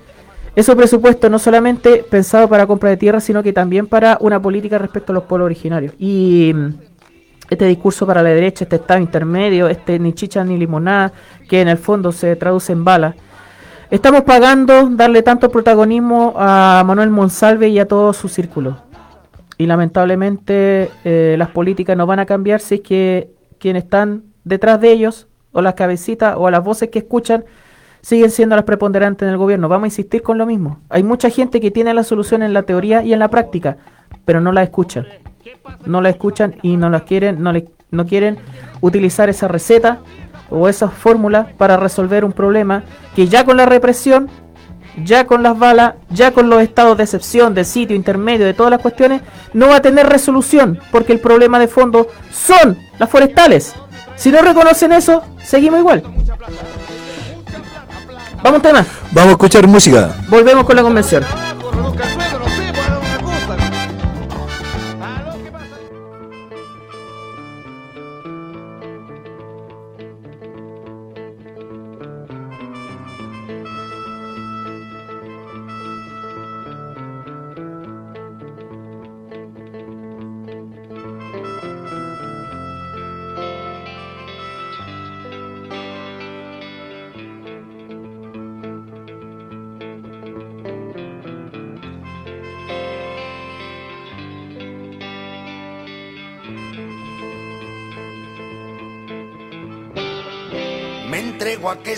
esos presupuestos no solamente pensado para compra de tierra sino que también para una política respecto a los pueblos originarios y mm, este discurso para la derecha, este estado intermedio, este ni chicha ni limonada, que en el fondo se traduce en balas. Estamos pagando darle tanto protagonismo a Manuel Monsalve y a todo su círculo. Y lamentablemente eh, las políticas no van a cambiar si es que quienes están detrás de ellos, o las cabecitas, o las voces que escuchan, siguen siendo las preponderantes en el gobierno. Vamos a insistir con lo mismo. Hay mucha gente que tiene la solución en la teoría y en la práctica, pero no la escuchan no la escuchan y no las quieren, no, no quieren utilizar esa receta o esas fórmulas para resolver un problema que ya con la represión, ya con las balas, ya con los estados de excepción, de sitio intermedio, de todas las cuestiones, no va a tener resolución, porque el problema de fondo son las forestales. Si no reconocen eso, seguimos igual. Vamos a un tema. Vamos a escuchar música. Volvemos con la convención.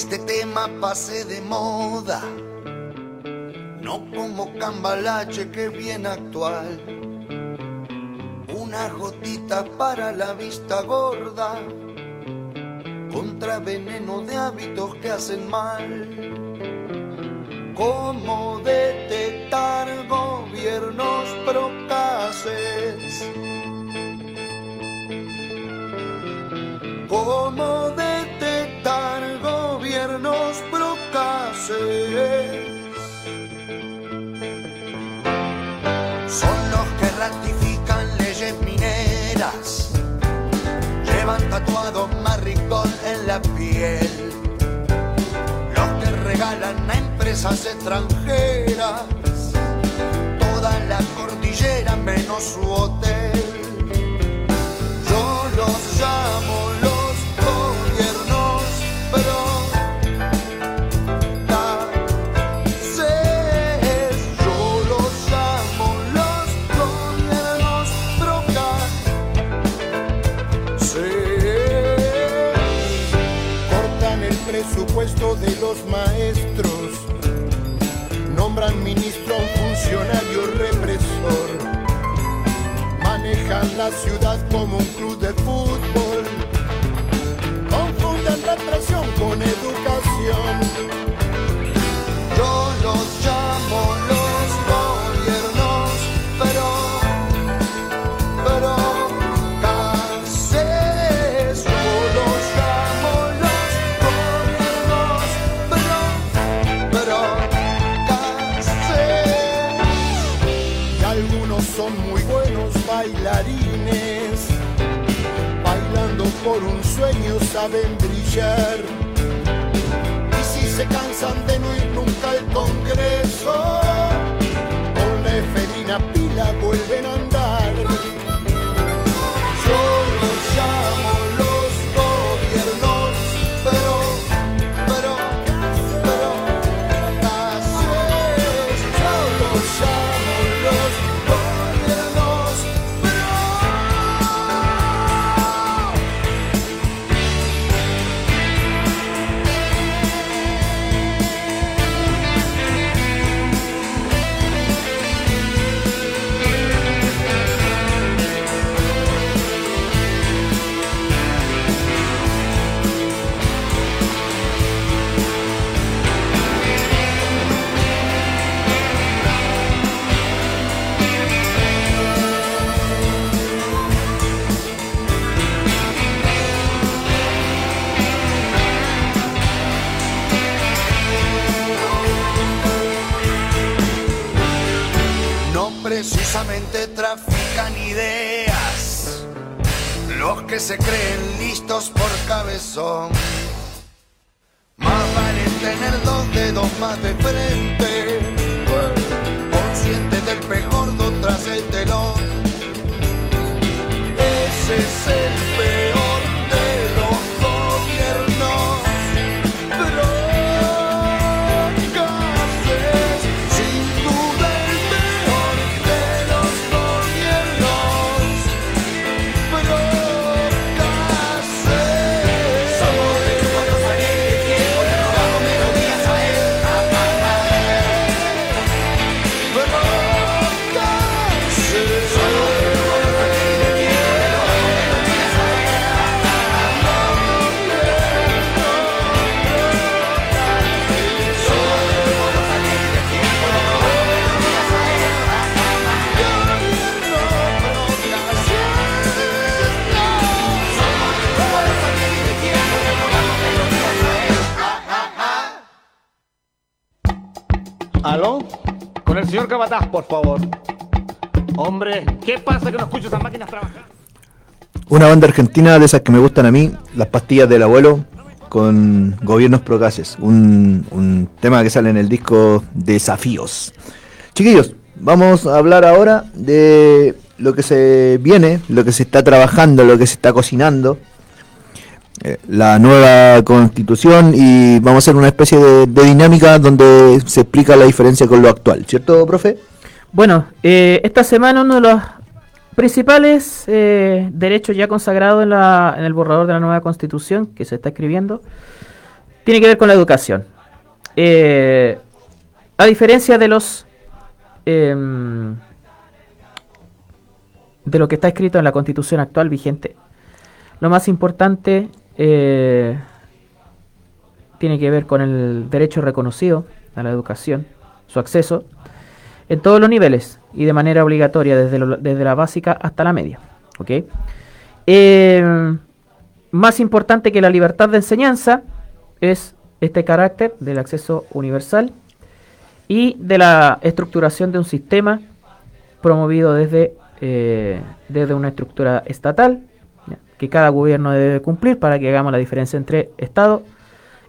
Este tema pase de moda, no como cambalache que bien actual. Una gotita para la vista gorda, contra veneno de hábitos que hacen mal. ¿Cómo detectar gobiernos procaces? ¿Cómo detectar gobiernos procaces? Son los que ratifican leyes mineras, llevan tatuado maricón en la piel, los que regalan a empresas extranjeras toda la cordillera menos su hotel. Los maestros, nombran ministro a un funcionario represor, manejan la ciudad como un club de fútbol, confunden represión con educación. Saben brillar. Y si se cansan de no ir nunca al Congreso. Con la efedrina pila vuelven a precisamente trafican ideas los que se creen listos por cabezón. Más vale tener dos dedos más de frente, consciente del pejordo tras el telón. ¿Aló? Con el señor Cabataz, por favor. Hombre, ¿qué pasa que no escucho esas máquinas trabajar? Una banda argentina de esas que me gustan a mí, Las Pastillas del Abuelo, con Gobiernos Procaces. Un, un tema que sale en el disco Desafíos. Chiquillos, vamos a hablar ahora de lo que se viene, lo que se está trabajando, lo que se está cocinando. Eh, la nueva constitución y vamos a hacer una especie de, dinámica donde se explica la diferencia con lo actual, ¿cierto, profe? Bueno, eh, esta semana uno de los principales eh, derechos ya consagrados en, la- en el borrador de la nueva constitución que se está escribiendo tiene que ver con la educación. Eh, a diferencia de los em, de lo que está escrito en la constitución actual vigente, lo más importante eh, tiene que ver con el derecho reconocido a la educación, su acceso, en todos los niveles y de manera obligatoria, desde, desde la básica hasta la media. Eh, más importante que la libertad de enseñanza es este carácter del acceso universal y de la estructuración de un sistema promovido desde, eh, desde una estructura estatal. Que cada gobierno debe cumplir para que hagamos la diferencia entre Estado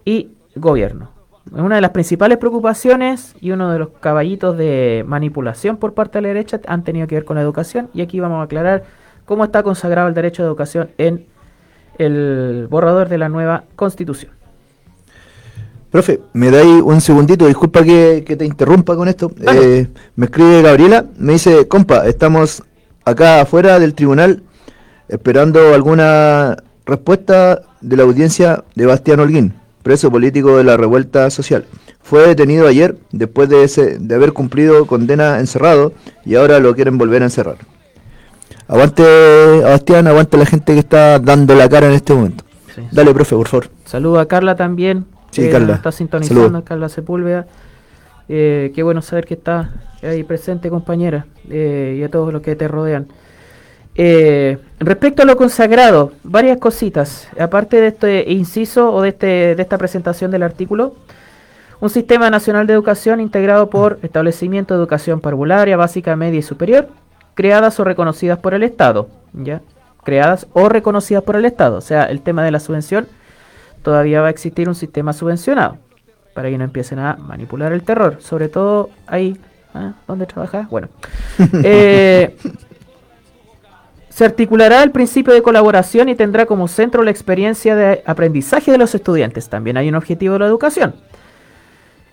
y gobierno. Una de las principales preocupaciones y uno de los caballitos de manipulación por parte de la derecha han tenido que ver con la educación y aquí vamos a aclarar cómo está consagrado el derecho de educación en el borrador de la nueva constitución. Profe, me dais un segundito, disculpa que, que te interrumpa con esto. Eh, me escribe Gabriela, me dice, compa, estamos acá afuera del tribunal esperando alguna respuesta de la audiencia de Bastián Holguín, preso político de la revuelta social. Fue detenido ayer después de, ese, de haber cumplido condena encerrado y ahora lo quieren volver a encerrar. Aguante, Bastián, aguante la gente que está dando la cara en este momento. Dale, profe, por favor. Saludo a Carla también, Sí, que Carla. está sintonizando, Saludos. Carla Sepúlveda. Eh, qué bueno saber que está ahí presente, compañera, eh, y a todos los que te rodean. Eh, respecto a lo consagrado, varias cositas. Aparte de este inciso o de, este, de esta presentación del artículo, un sistema nacional de educación integrado por establecimiento de educación parvularia, básica, media y superior, creadas o reconocidas por el Estado. ¿ya? Creadas o reconocidas por el Estado. O sea, el tema de la subvención, todavía va a existir un sistema subvencionado. para que no empiecen a manipular el terror, sobre todo ahí, ¿ah? ¿dónde trabajas? Bueno. Eh, se articulará el principio de colaboración y tendrá como centro la experiencia de aprendizaje de los estudiantes. También hay un objetivo de la educación.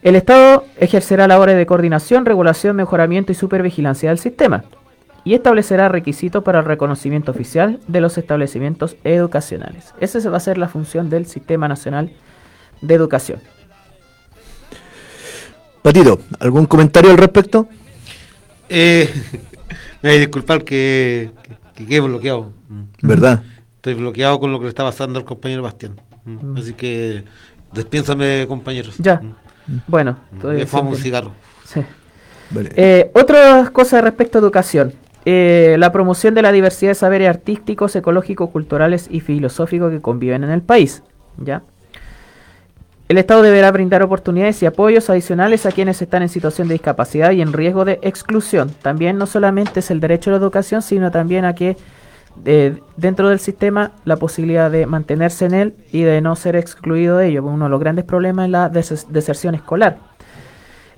El Estado ejercerá labores de coordinación, regulación, mejoramiento y supervigilancia del sistema y establecerá requisitos para el reconocimiento oficial de los establecimientos educacionales. Esa va a ser la función del Sistema Nacional de Educación. Patito, ¿algún comentario al respecto? Eh, me voy a disculpar que, que, que quede bloqueado. ¿Verdad? Estoy bloqueado con lo que le está pasando al compañero Bastián. Mm. Así que despiénsame, compañeros. Ya. Mm. Bueno, Mm. todavía un cigarro. Sí. Eh, otras cosas respecto a educación. Eh, la promoción de la diversidad de saberes artísticos, ecológicos, culturales y filosóficos que conviven en el país. ¿ya? El Estado deberá brindar oportunidades y apoyos adicionales a quienes están en situación de discapacidad y en riesgo de exclusión. También no solamente es el derecho a la educación, sino también a que eh, dentro del sistema la posibilidad de mantenerse en él y de no ser excluido de ello. Uno de los grandes problemas es la des- deserción escolar.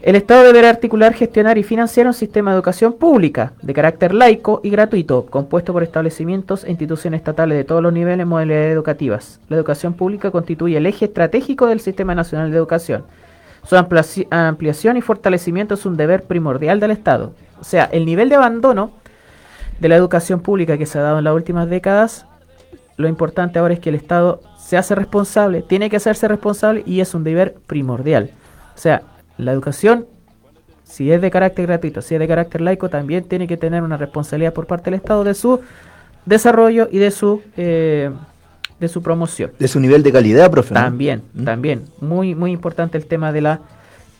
El Estado deberá articular, gestionar y financiar un sistema de educación pública de carácter laico y gratuito, compuesto por establecimientos e instituciones estatales de todos los niveles y modalidades educativas. La educación pública constituye el eje estratégico del Sistema Nacional de Educación. Su ampliaci- ampliación y fortalecimiento es un deber primordial del Estado. O sea, el nivel de abandono de la educación pública que se ha dado en las últimas décadas, lo importante ahora es que el Estado se hace responsable, tiene que hacerse responsable y es un deber primordial. O sea, la educación, si es de carácter gratuito, si es de carácter laico, también tiene que tener una responsabilidad por parte del Estado de su desarrollo y de su eh, de su promoción. De su nivel de calidad, profe. ¿no? También, también. Muy, muy importante el tema de la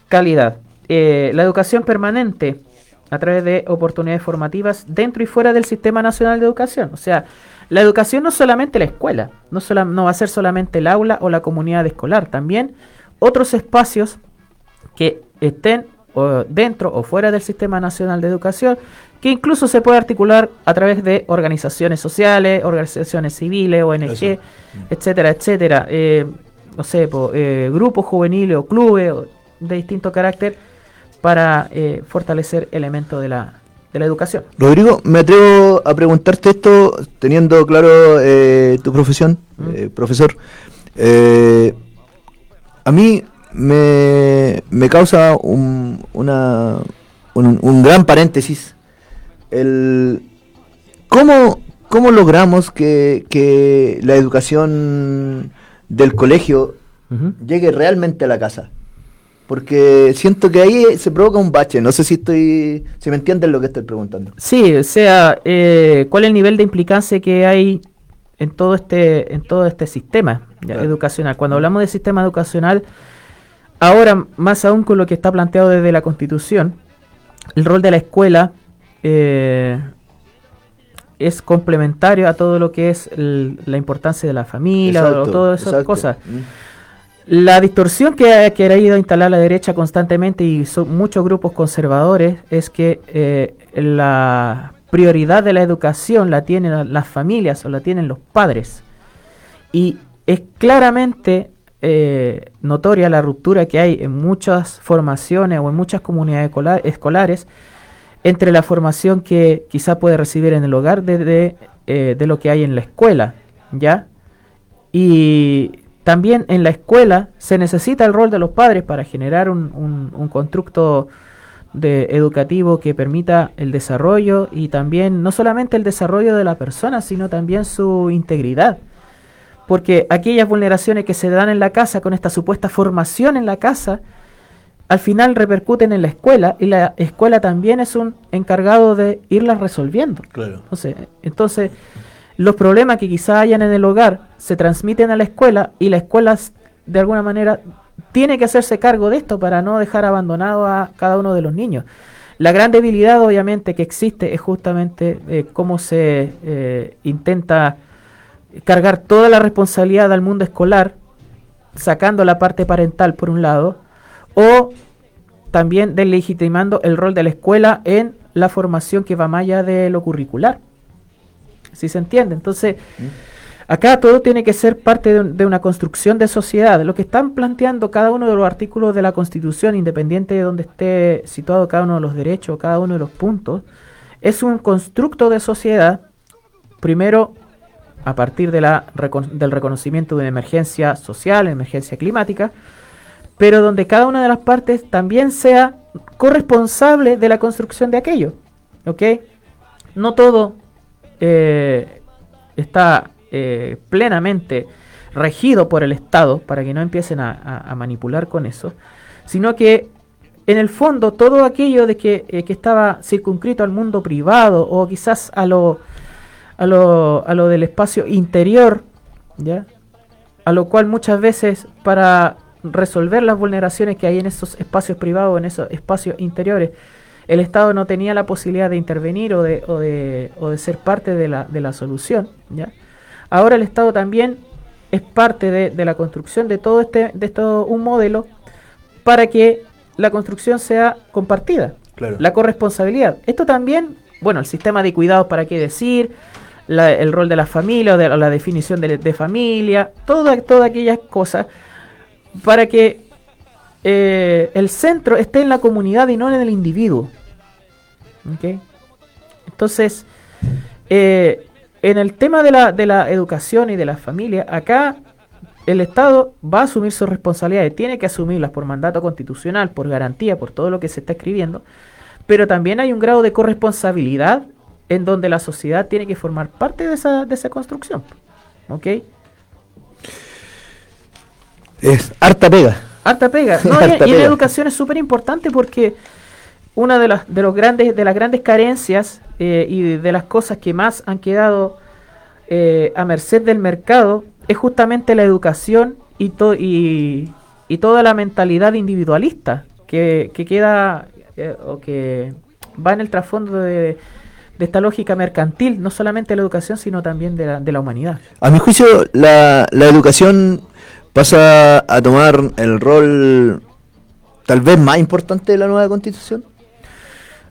calidad. Eh, la educación permanente a través de oportunidades formativas dentro y fuera del Sistema Nacional de Educación. O sea, la educación no es solamente la escuela, no, sola- no va a ser solamente el aula o la comunidad escolar, también otros espacios que estén o dentro o fuera del Sistema Nacional de Educación, que incluso se puede articular a través de organizaciones sociales, organizaciones civiles, ONG, Eso. etcétera, etcétera. Eh, no sé, po, eh, grupos juveniles o clubes de distinto carácter para eh, fortalecer elementos de la, de la educación. Rodrigo, me atrevo a preguntarte esto teniendo claro eh, tu profesión, profesor. A mí me, me causa un, una, un, un gran paréntesis. El, ¿cómo, ¿Cómo logramos que, que la educación del colegio llegue realmente a la casa? Porque siento que ahí se provoca un bache. No sé si estoy, si me entienden lo que estoy preguntando. Sí, o sea, eh, ¿cuál es el nivel de implicancia que hay en todo este, en todo este sistema Claro. educacional? Cuando hablamos de sistema educacional, ahora más aún con lo que está planteado desde la Constitución, el rol de la escuela eh, es complementario a todo lo que es el- la importancia de la familia, o todas esas exacto. cosas. Mm. La distorsión que ha querido instalar la derecha constantemente y son muchos grupos conservadores es que eh, la prioridad de la educación la tienen la- las familias o la tienen los padres. Y es claramente eh, notoria la ruptura que hay en muchas formaciones o en muchas comunidades escola- escolares entre la formación que quizá puede recibir en el hogar de, de, eh, de lo que hay en la escuela, ¿ya? Y también en la escuela se necesita el rol de los padres para generar un, un- un constructo de educativo que permita el desarrollo y también no solamente el desarrollo de la persona, sino también su integridad. Porque aquellas vulneraciones que se dan en la casa con esta supuesta formación en la casa, al final repercuten en la escuela y la escuela también es un encargado de irlas resolviendo. Claro. Entonces, entonces los problemas que quizá hayan en el hogar se transmiten a la escuela y la escuela de alguna manera tiene que hacerse cargo de esto para no dejar abandonado a cada uno de los niños. La gran debilidad obviamente que existe es justamente eh, cómo se eh, intenta cargar toda la responsabilidad al mundo escolar, sacando la parte parental por un lado, o también deslegitimando el rol de la escuela en la formación que va más allá de lo curricular. ¿Sí se entiende? Entonces, Acá todo tiene que ser parte de, un- de una construcción de sociedad. Lo que están planteando cada uno de los artículos de la Constitución, independiente de donde esté situado cada uno de los derechos, cada uno de los puntos, es un constructo de sociedad, primero a partir de la, del reconocimiento de una emergencia social, emergencia climática, pero donde cada una de las partes también sea corresponsable de la construcción de aquello. ¿Ok? No todo eh, está eh, plenamente regido por el Estado para que no empiecen a manipular con eso, sino que en el fondo todo aquello de que, eh, que estaba circunscrito al mundo privado o quizás a lo, a lo, a lo del espacio interior, ¿ya? a lo cual muchas veces para resolver las vulneraciones que hay en esos espacios privados, en esos espacios interiores, el Estado no tenía la posibilidad de intervenir o de, o de, o de ser parte de la, de la solución. ¿ya? Ahora el Estado también es parte de, de la construcción de todo este de todo un modelo para que la construcción sea compartida. Claro. La corresponsabilidad. Esto también, bueno, el sistema de cuidados, ¿para qué decir? La- el rol de la familia o de, la definición de, familia, toda- todas aquellas cosas para que eh, el centro esté en la comunidad y no en el individuo. ¿Ok? Entonces, eh, en el tema de la, de la educación y de la familia, acá el Estado va a asumir sus responsabilidades, tiene que asumirlas por mandato constitucional, por garantía, por todo lo que se está escribiendo, pero también hay un grado de corresponsabilidad en donde la sociedad tiene que formar parte de esa, de esa construcción. ¿Ok? Es harta pega. Harta pega. No, y, Harta y en pega. educación es súper importante porque una de las, de, los grandes, de las grandes carencias eh, y de las cosas que más han quedado eh, a merced del mercado es justamente la educación y, to- y, y toda la mentalidad individualista que, que queda eh, o que va en el trasfondo de, de esta lógica mercantil, no solamente de la educación, sino también de la, de la humanidad. A mi juicio, la, la educación pasa a tomar el rol tal vez más importante de la nueva constitución.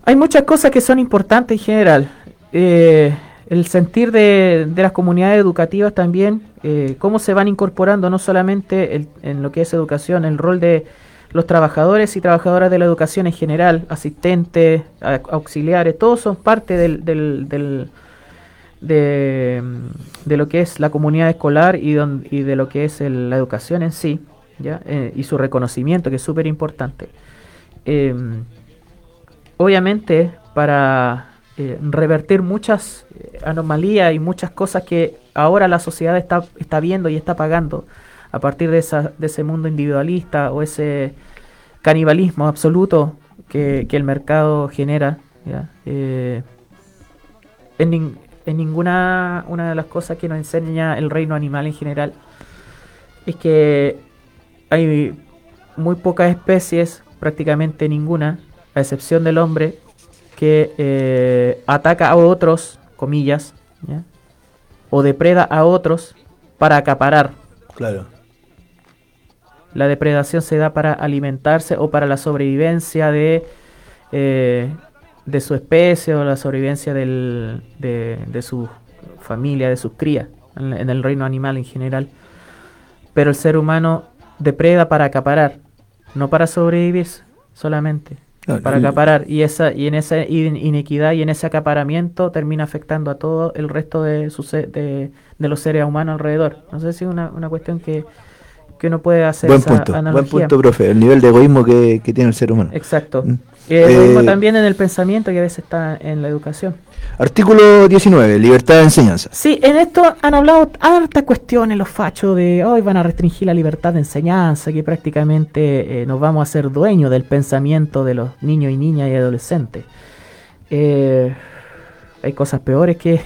Hay muchas cosas que son importantes en general. Eh, el sentir de, de las comunidades educativas también, eh, cómo se van incorporando no solamente el- en lo que es educación, el rol de los trabajadores y trabajadoras de la educación en general, asistentes, auxiliares, todos son parte del, del- de, lo que es la comunidad escolar y, de lo que es el- la educación en sí, ¿ya? Eh, y su reconocimiento, que es súper importante. Em, obviamente para eh, revertir muchas eh, anomalías y muchas cosas que ahora la sociedad está, está viendo y está pagando a partir de, esa, de ese mundo individualista o ese canibalismo absoluto que, el mercado genera. Eh, en, nin- en ninguna una de las cosas que nos enseña el reino animal en general es que hay muy pocas especies, prácticamente ninguna, a excepción del hombre, que eh, ataca a otros, comillas, o depreda a otros para acaparar. Claro. La depredación se da para alimentarse o para la sobrevivencia de, eh, de su especie o la sobrevivencia del- de, de su familia, de sus crías, en, en el reino animal en general. Pero el ser humano depreda para acaparar, no para sobrevivir solamente, para acaparar. Y, esa, y en esa in- inequidad y en ese acaparamiento termina afectando a todo el resto de, se- de, de los seres humanos alrededor. No sé si es una, una cuestión que, que uno puede hacer Buen esa punto, buen analogía. punto, profe. El nivel de egoísmo que, que tiene el ser humano. Exacto. Mm. Y lo mismo Eh, también en el pensamiento que a veces está en la educación. Artículo 19, libertad de enseñanza. Sí, en esto han hablado hartas cuestiones los fachos de hoy van a restringir la libertad de enseñanza, que prácticamente eh, nos vamos a hacer dueños del pensamiento de los niños y niñas y adolescentes. Eh, hay cosas peores que,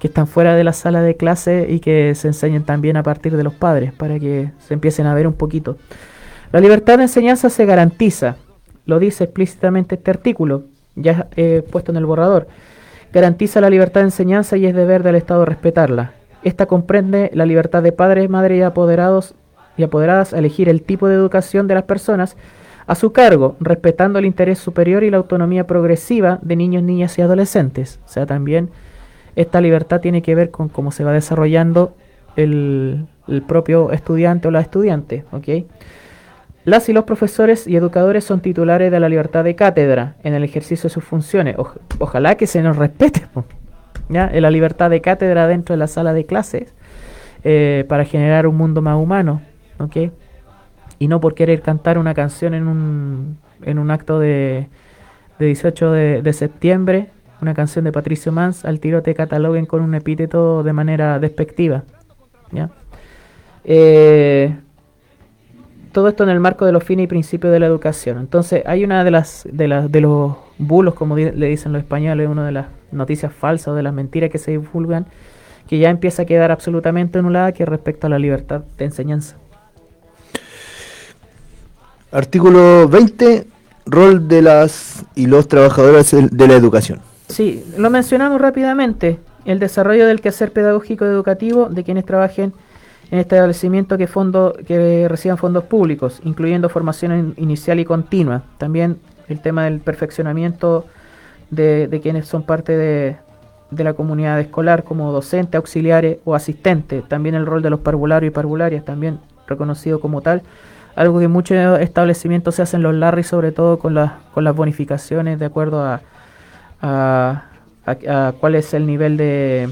que están fuera de la sala de clase y que se enseñen también a partir de los padres para que se empiecen a ver un poquito. La libertad de enseñanza se garantiza, lo dice explícitamente este artículo, ya he puesto en el borrador. Garantiza la libertad de enseñanza y es deber del Estado respetarla. Esta comprende la libertad de padres, madres y apoderados y apoderadas a elegir el tipo de educación de las personas a su cargo, respetando el interés superior y la autonomía progresiva de niños, niñas y adolescentes. O sea, también esta libertad tiene que ver con cómo se va desarrollando el, el propio estudiante o la estudiante. ¿ok? Las y los profesores y educadores son titulares de la libertad de cátedra en el ejercicio de sus funciones. Oj- ojalá que se nos respete ¿ya? La libertad de cátedra dentro de la sala de clases eh, para generar un mundo más humano. ¿ok? Y no por querer cantar una canción en un, en un acto de, de 18 de, de septiembre, una canción de Patricio Mans, al tiro te cataloguen con un epíteto de manera despectiva. ¿ya? Eh, todo esto en el marco de los fines y principios de la educación. Entonces, hay una de las de, las de los bulos, como le dicen los españoles, una de las noticias falsas o de las mentiras que se divulgan, que ya empieza a quedar absolutamente anulada, que es respecto a la libertad de enseñanza. Artículo 20, rol de las y los trabajadores de la educación. Sí, lo mencionamos rápidamente. El desarrollo del quehacer pedagógico educativo de quienes trabajen en establecimientos que, fondo, que reciban fondos públicos, incluyendo formación in- inicial y continua. También el tema del perfeccionamiento de, quienes son parte de, de la comunidad escolar como docentes, auxiliares o asistentes. También el rol de los parvularios y parvularias, también reconocido como tal. Algo que muchos establecimientos se hacen los LARRI, sobre todo con, las con las bonificaciones de acuerdo a, a, a- cuál es el nivel de,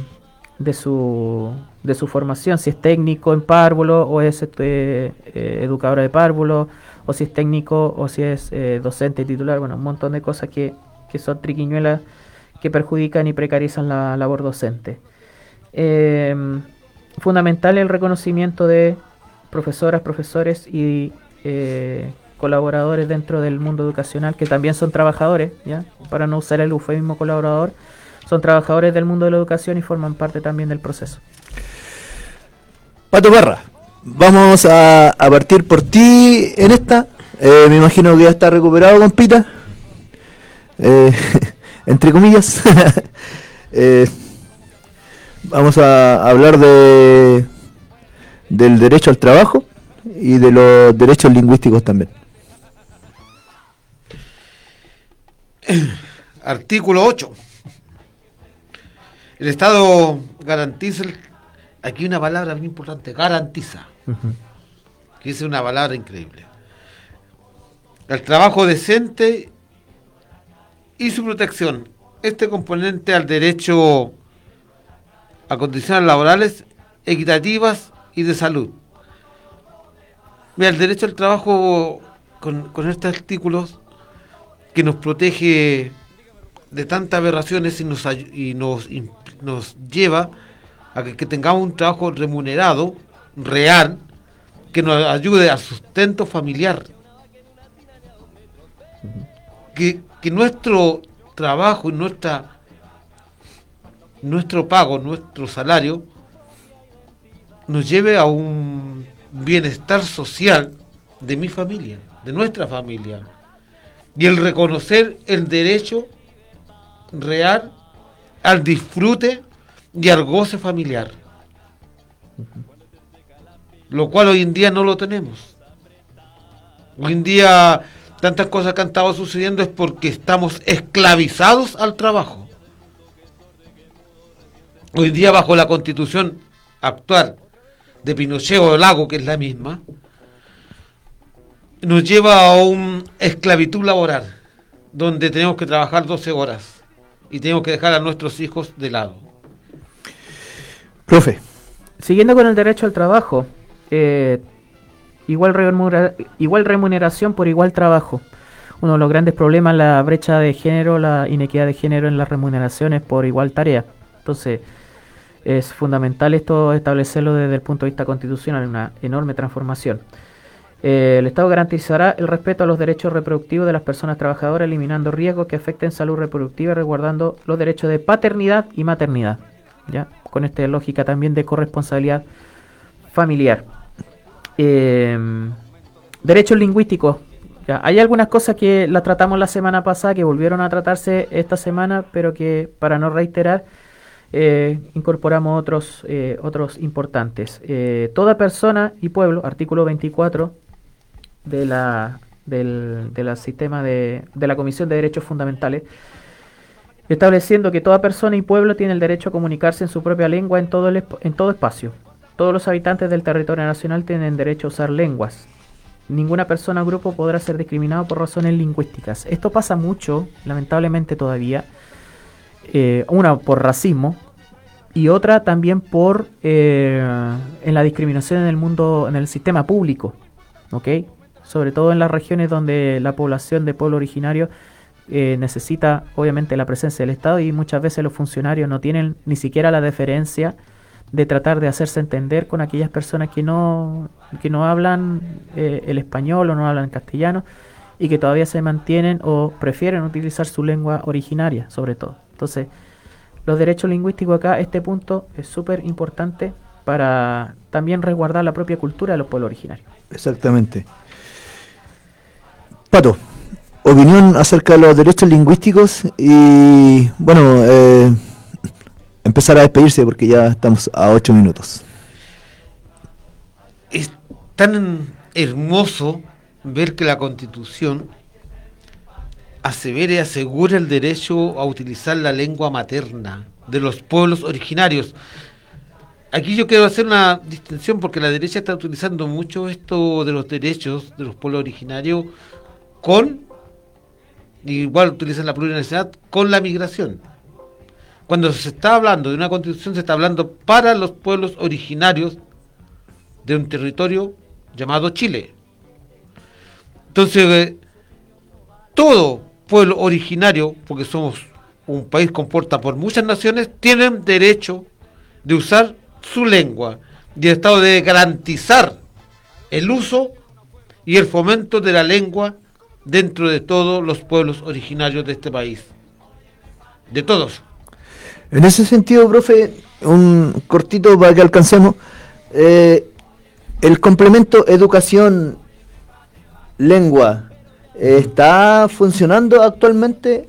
de, su, de su formación, si es técnico en párvulo o es este, eh, educadora de párvulo, o si es técnico o si es eh, docente titular, bueno, un montón de cosas que, que son triquiñuelas que perjudican y precarizan la labor docente. Eh, fundamental el reconocimiento de profesoras, profesores y eh, colaboradores dentro del mundo educacional, que también son trabajadores, ¿ya? para no usar el eufemismo colaborador, son trabajadores del mundo de la educación y forman parte también del proceso. Pato Parra, vamos a, a partir por ti en esta. Eh, me imagino que ya está recuperado, compita. Eh, entre comillas. Eh, vamos a hablar de del derecho al trabajo y de los derechos lingüísticos también. Artículo 8. El Estado garantiza, el- aquí una palabra muy importante, garantiza, que es una palabra increíble. El trabajo decente y su protección. Este componente al derecho a condiciones laborales equitativas y de salud. Mira, el derecho al trabajo con, con estos artículos que nos protege de tantas aberraciones y nos, y nos, nos lleva a que, tengamos un trabajo remunerado, real, que nos ayude al sustento familiar. Que, que nuestro trabajo y nuestro pago, nuestro salario, nos lleve a un bienestar social de mi familia, de nuestra familia. Y el reconocer el derecho real al disfrute y al goce familiar. Lo cual hoy en día no lo tenemos. Hoy en día tantas cosas que han estado sucediendo es porque estamos esclavizados al trabajo. Hoy en día bajo la constitución actual de Pinochet o Lago, que es la misma, nos lleva a una esclavitud laboral, donde tenemos que trabajar 12 horas y tenemos que dejar a nuestros hijos de lado. Profe. Siguiendo con el derecho al trabajo, eh, igual, remunera- igual remuneración por igual trabajo. Uno de los grandes problemas es la brecha de género, la inequidad de género en las remuneraciones por igual tarea. Entonces, es fundamental esto establecerlo desde el punto de vista constitucional, una enorme transformación. Eh, el Estado garantizará el respeto a los derechos reproductivos de las personas trabajadoras, eliminando riesgos que afecten salud reproductiva resguardando los derechos de paternidad y maternidad. ¿ya? Con esta lógica también de corresponsabilidad familiar. Eh, derechos lingüísticos. Hay algunas cosas que las tratamos la semana pasada, que volvieron a tratarse esta semana, pero que para no reiterar, eh, incorporamos otros, eh, otros importantes. Toda persona y pueblo, artículo 24 de la, del, de sistema de, de la Comisión de Derechos Fundamentales, estableciendo que toda persona y pueblo tiene el derecho a comunicarse en su propia lengua en todo, el en todo espacio. todos los habitantes del territorio nacional tienen derecho a usar lenguas. Ninguna persona o grupo podrá ser discriminado por razones lingüísticas. Esto pasa mucho, lamentablemente todavía. Eh, una por racismo y otra también por eh, en la discriminación en el mundo, en el sistema público, ¿ok? Sobre todo en las regiones donde la población de pueblo originario eh, necesita obviamente la presencia del Estado y muchas veces los funcionarios no tienen ni siquiera la deferencia de tratar de hacerse entender con aquellas personas que no, que no hablan eh, el español o no hablan castellano y que todavía se mantienen o prefieren utilizar su lengua originaria, sobre todo. Entonces, los derechos lingüísticos acá, este punto es súper importante para también resguardar la propia cultura de los pueblos originarios. Exactamente. Pato, opinión acerca de los derechos lingüísticos y, bueno, eh, empezar a despedirse porque ya estamos a ocho minutos. Es tan hermoso ver que la Constitución asevera y asegura el derecho a utilizar la lengua materna de los pueblos originarios. Aquí yo quiero hacer una distinción porque la derecha está utilizando mucho esto de los derechos de los pueblos originarios con, igual utilizan la plurinacionalidad, con la migración. Cuando se está hablando de una constitución, se está hablando para los pueblos originarios de un territorio llamado Chile. Entonces, eh, todo pueblo originario, porque somos un país compuesto por muchas naciones, tienen derecho de usar su lengua y el Estado debe garantizar el uso y el fomento de la lengua dentro de todos los pueblos originarios de este país. De todos. En ese sentido, profe, un cortito para que alcancemos. eh, el complemento educación-lengua está funcionando actualmente.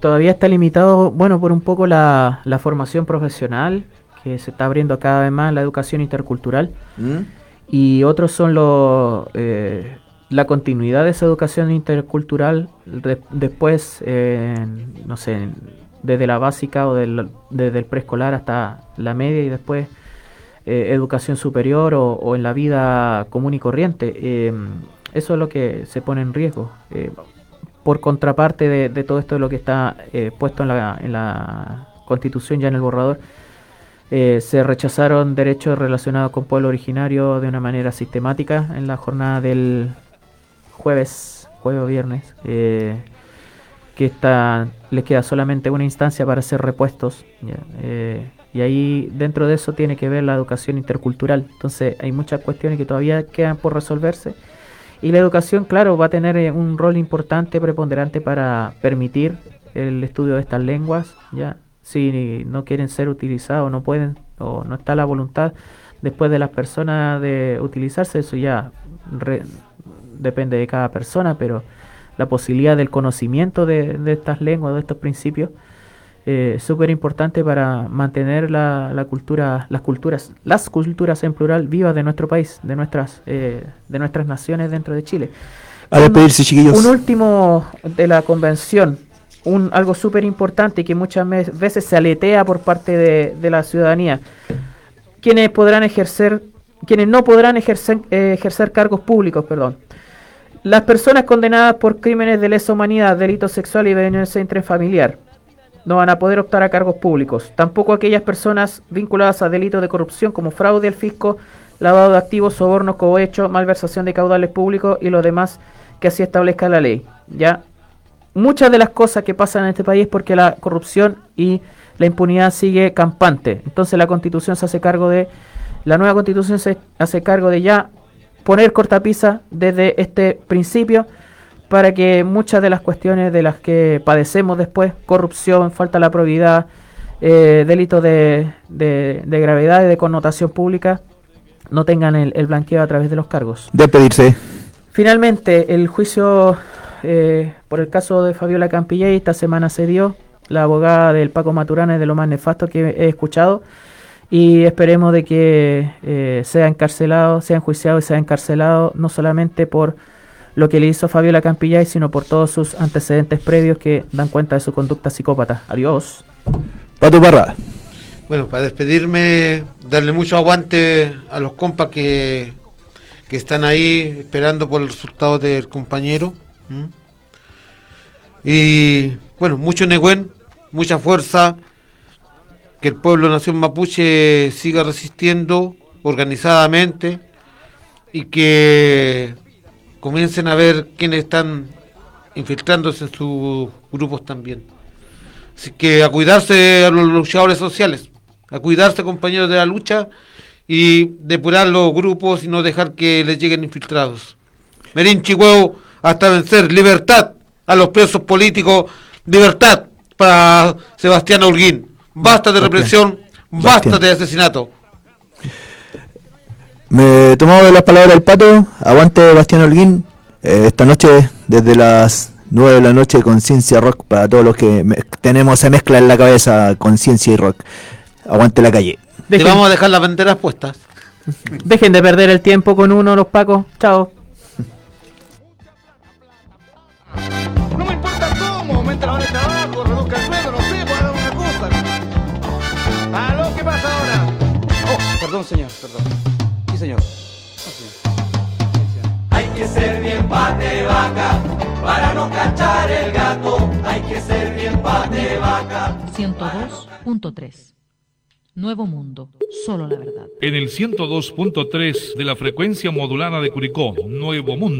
Todavía está limitado, bueno, por un poco la, la formación profesional, que se está abriendo cada vez más la educación intercultural. ¿Mm? Y otros son los eh, la continuidad de esa educación intercultural de- después, eh, no sé, desde la básica o del, desde el preescolar hasta la media y después eh, educación superior o, en la vida común y corriente. Eh, eso es lo que se pone en riesgo. Eh, por contraparte de, de todo esto de lo que está eh, puesto en la, en la constitución ya en el borrador, eh, se rechazaron derechos relacionados con pueblo originario de una manera sistemática en la jornada del jueves, jueves o viernes, eh, que está, les queda solamente una instancia para ser repuestos. ya, eh, y ahí dentro de eso tiene que ver la educación intercultural. Entonces hay muchas cuestiones que todavía quedan por resolverse. Y la educación, claro, va a tener eh, un rol importante, preponderante para permitir el estudio de estas lenguas, ya si no quieren ser utilizados, no pueden o no está la voluntad después de las personas de utilizarse, eso ya depende de cada persona, pero la posibilidad del conocimiento de, de estas lenguas, de estos principios, eh, es súper importante para mantener la, la cultura, las culturas, las culturas en plural vivas de nuestro país, de nuestras, eh, de nuestras naciones dentro de Chile. A despedirse, chiquillos. Un último de la convención, un, algo súper importante que muchas veces se aletea por parte de, de la ciudadanía. Quienes podrán ejercer, quienes no podrán ejercer, eh, ejercer cargos públicos, perdón. Las personas condenadas por crímenes de lesa humanidad, delitos sexuales y violencia intrafamiliar no van a poder optar a cargos públicos. Tampoco aquellas personas vinculadas a delitos de corrupción como fraude al fisco, lavado de activos, sobornos, cohecho, malversación de caudales públicos y lo demás que así establezca la ley. Ya muchas de las cosas que pasan en este país es porque la corrupción y la impunidad sigue campante. Entonces la Constitución se hace cargo de la nueva Constitución se hace cargo de ya poner cortapisa desde este principio para que muchas de las cuestiones de las que padecemos después, corrupción, falta la probidad, eh, delitos de, de, de gravedad y de connotación pública, no tengan el, el blanqueo a través de los cargos. Despedirse. Finalmente, el juicio eh, por el caso de Fabiola Campillay esta semana se dio. La abogada del Paco Maturana es de lo más nefasto que he escuchado y esperemos de que eh, sea encarcelado, sea enjuiciado y sea encarcelado no solamente por lo que le hizo Fabiola Campillay, sino por todos sus antecedentes previos que dan cuenta de su conducta psicópata. Adiós. Pato Parra. Bueno, para despedirme, darle mucho aguante a los compas que, que están ahí esperando por el resultado del compañero. Y bueno, mucho Neguen, mucha fuerza, que el pueblo nación mapuche siga resistiendo organizadamente y que comiencen a ver quiénes están infiltrándose en sus grupos también. Así que a cuidarse a los luchadores sociales, a cuidarse compañeros de la lucha y depurar los grupos y no dejar que les lleguen infiltrados. Merín Chihuahua hasta vencer, libertad a los presos políticos, libertad para Sebastián Holguín. Basta de represión, basta Bastián. de asesinato. Me tomado de las palabras del pato, aguante Bastián Holguín, eh, esta noche desde las 9 de la noche conciencia rock para todos los que me- tenemos esa mezcla en la cabeza, conciencia y rock. Aguante la calle. Te vamos a dejar las banderas puestas. Dejen de perder el tiempo con uno, los pacos. Chao. No me importa cómo, aumenta señor, perdón. Sí, señor. No, señor. Hay que ser bien pate vaca para no cachar el gato. Hay que ser bien pate vaca. 102.3 Nuevo Mundo, solo la verdad. En el 102.3 de la frecuencia modulada de Curicó, Nuevo Mundo.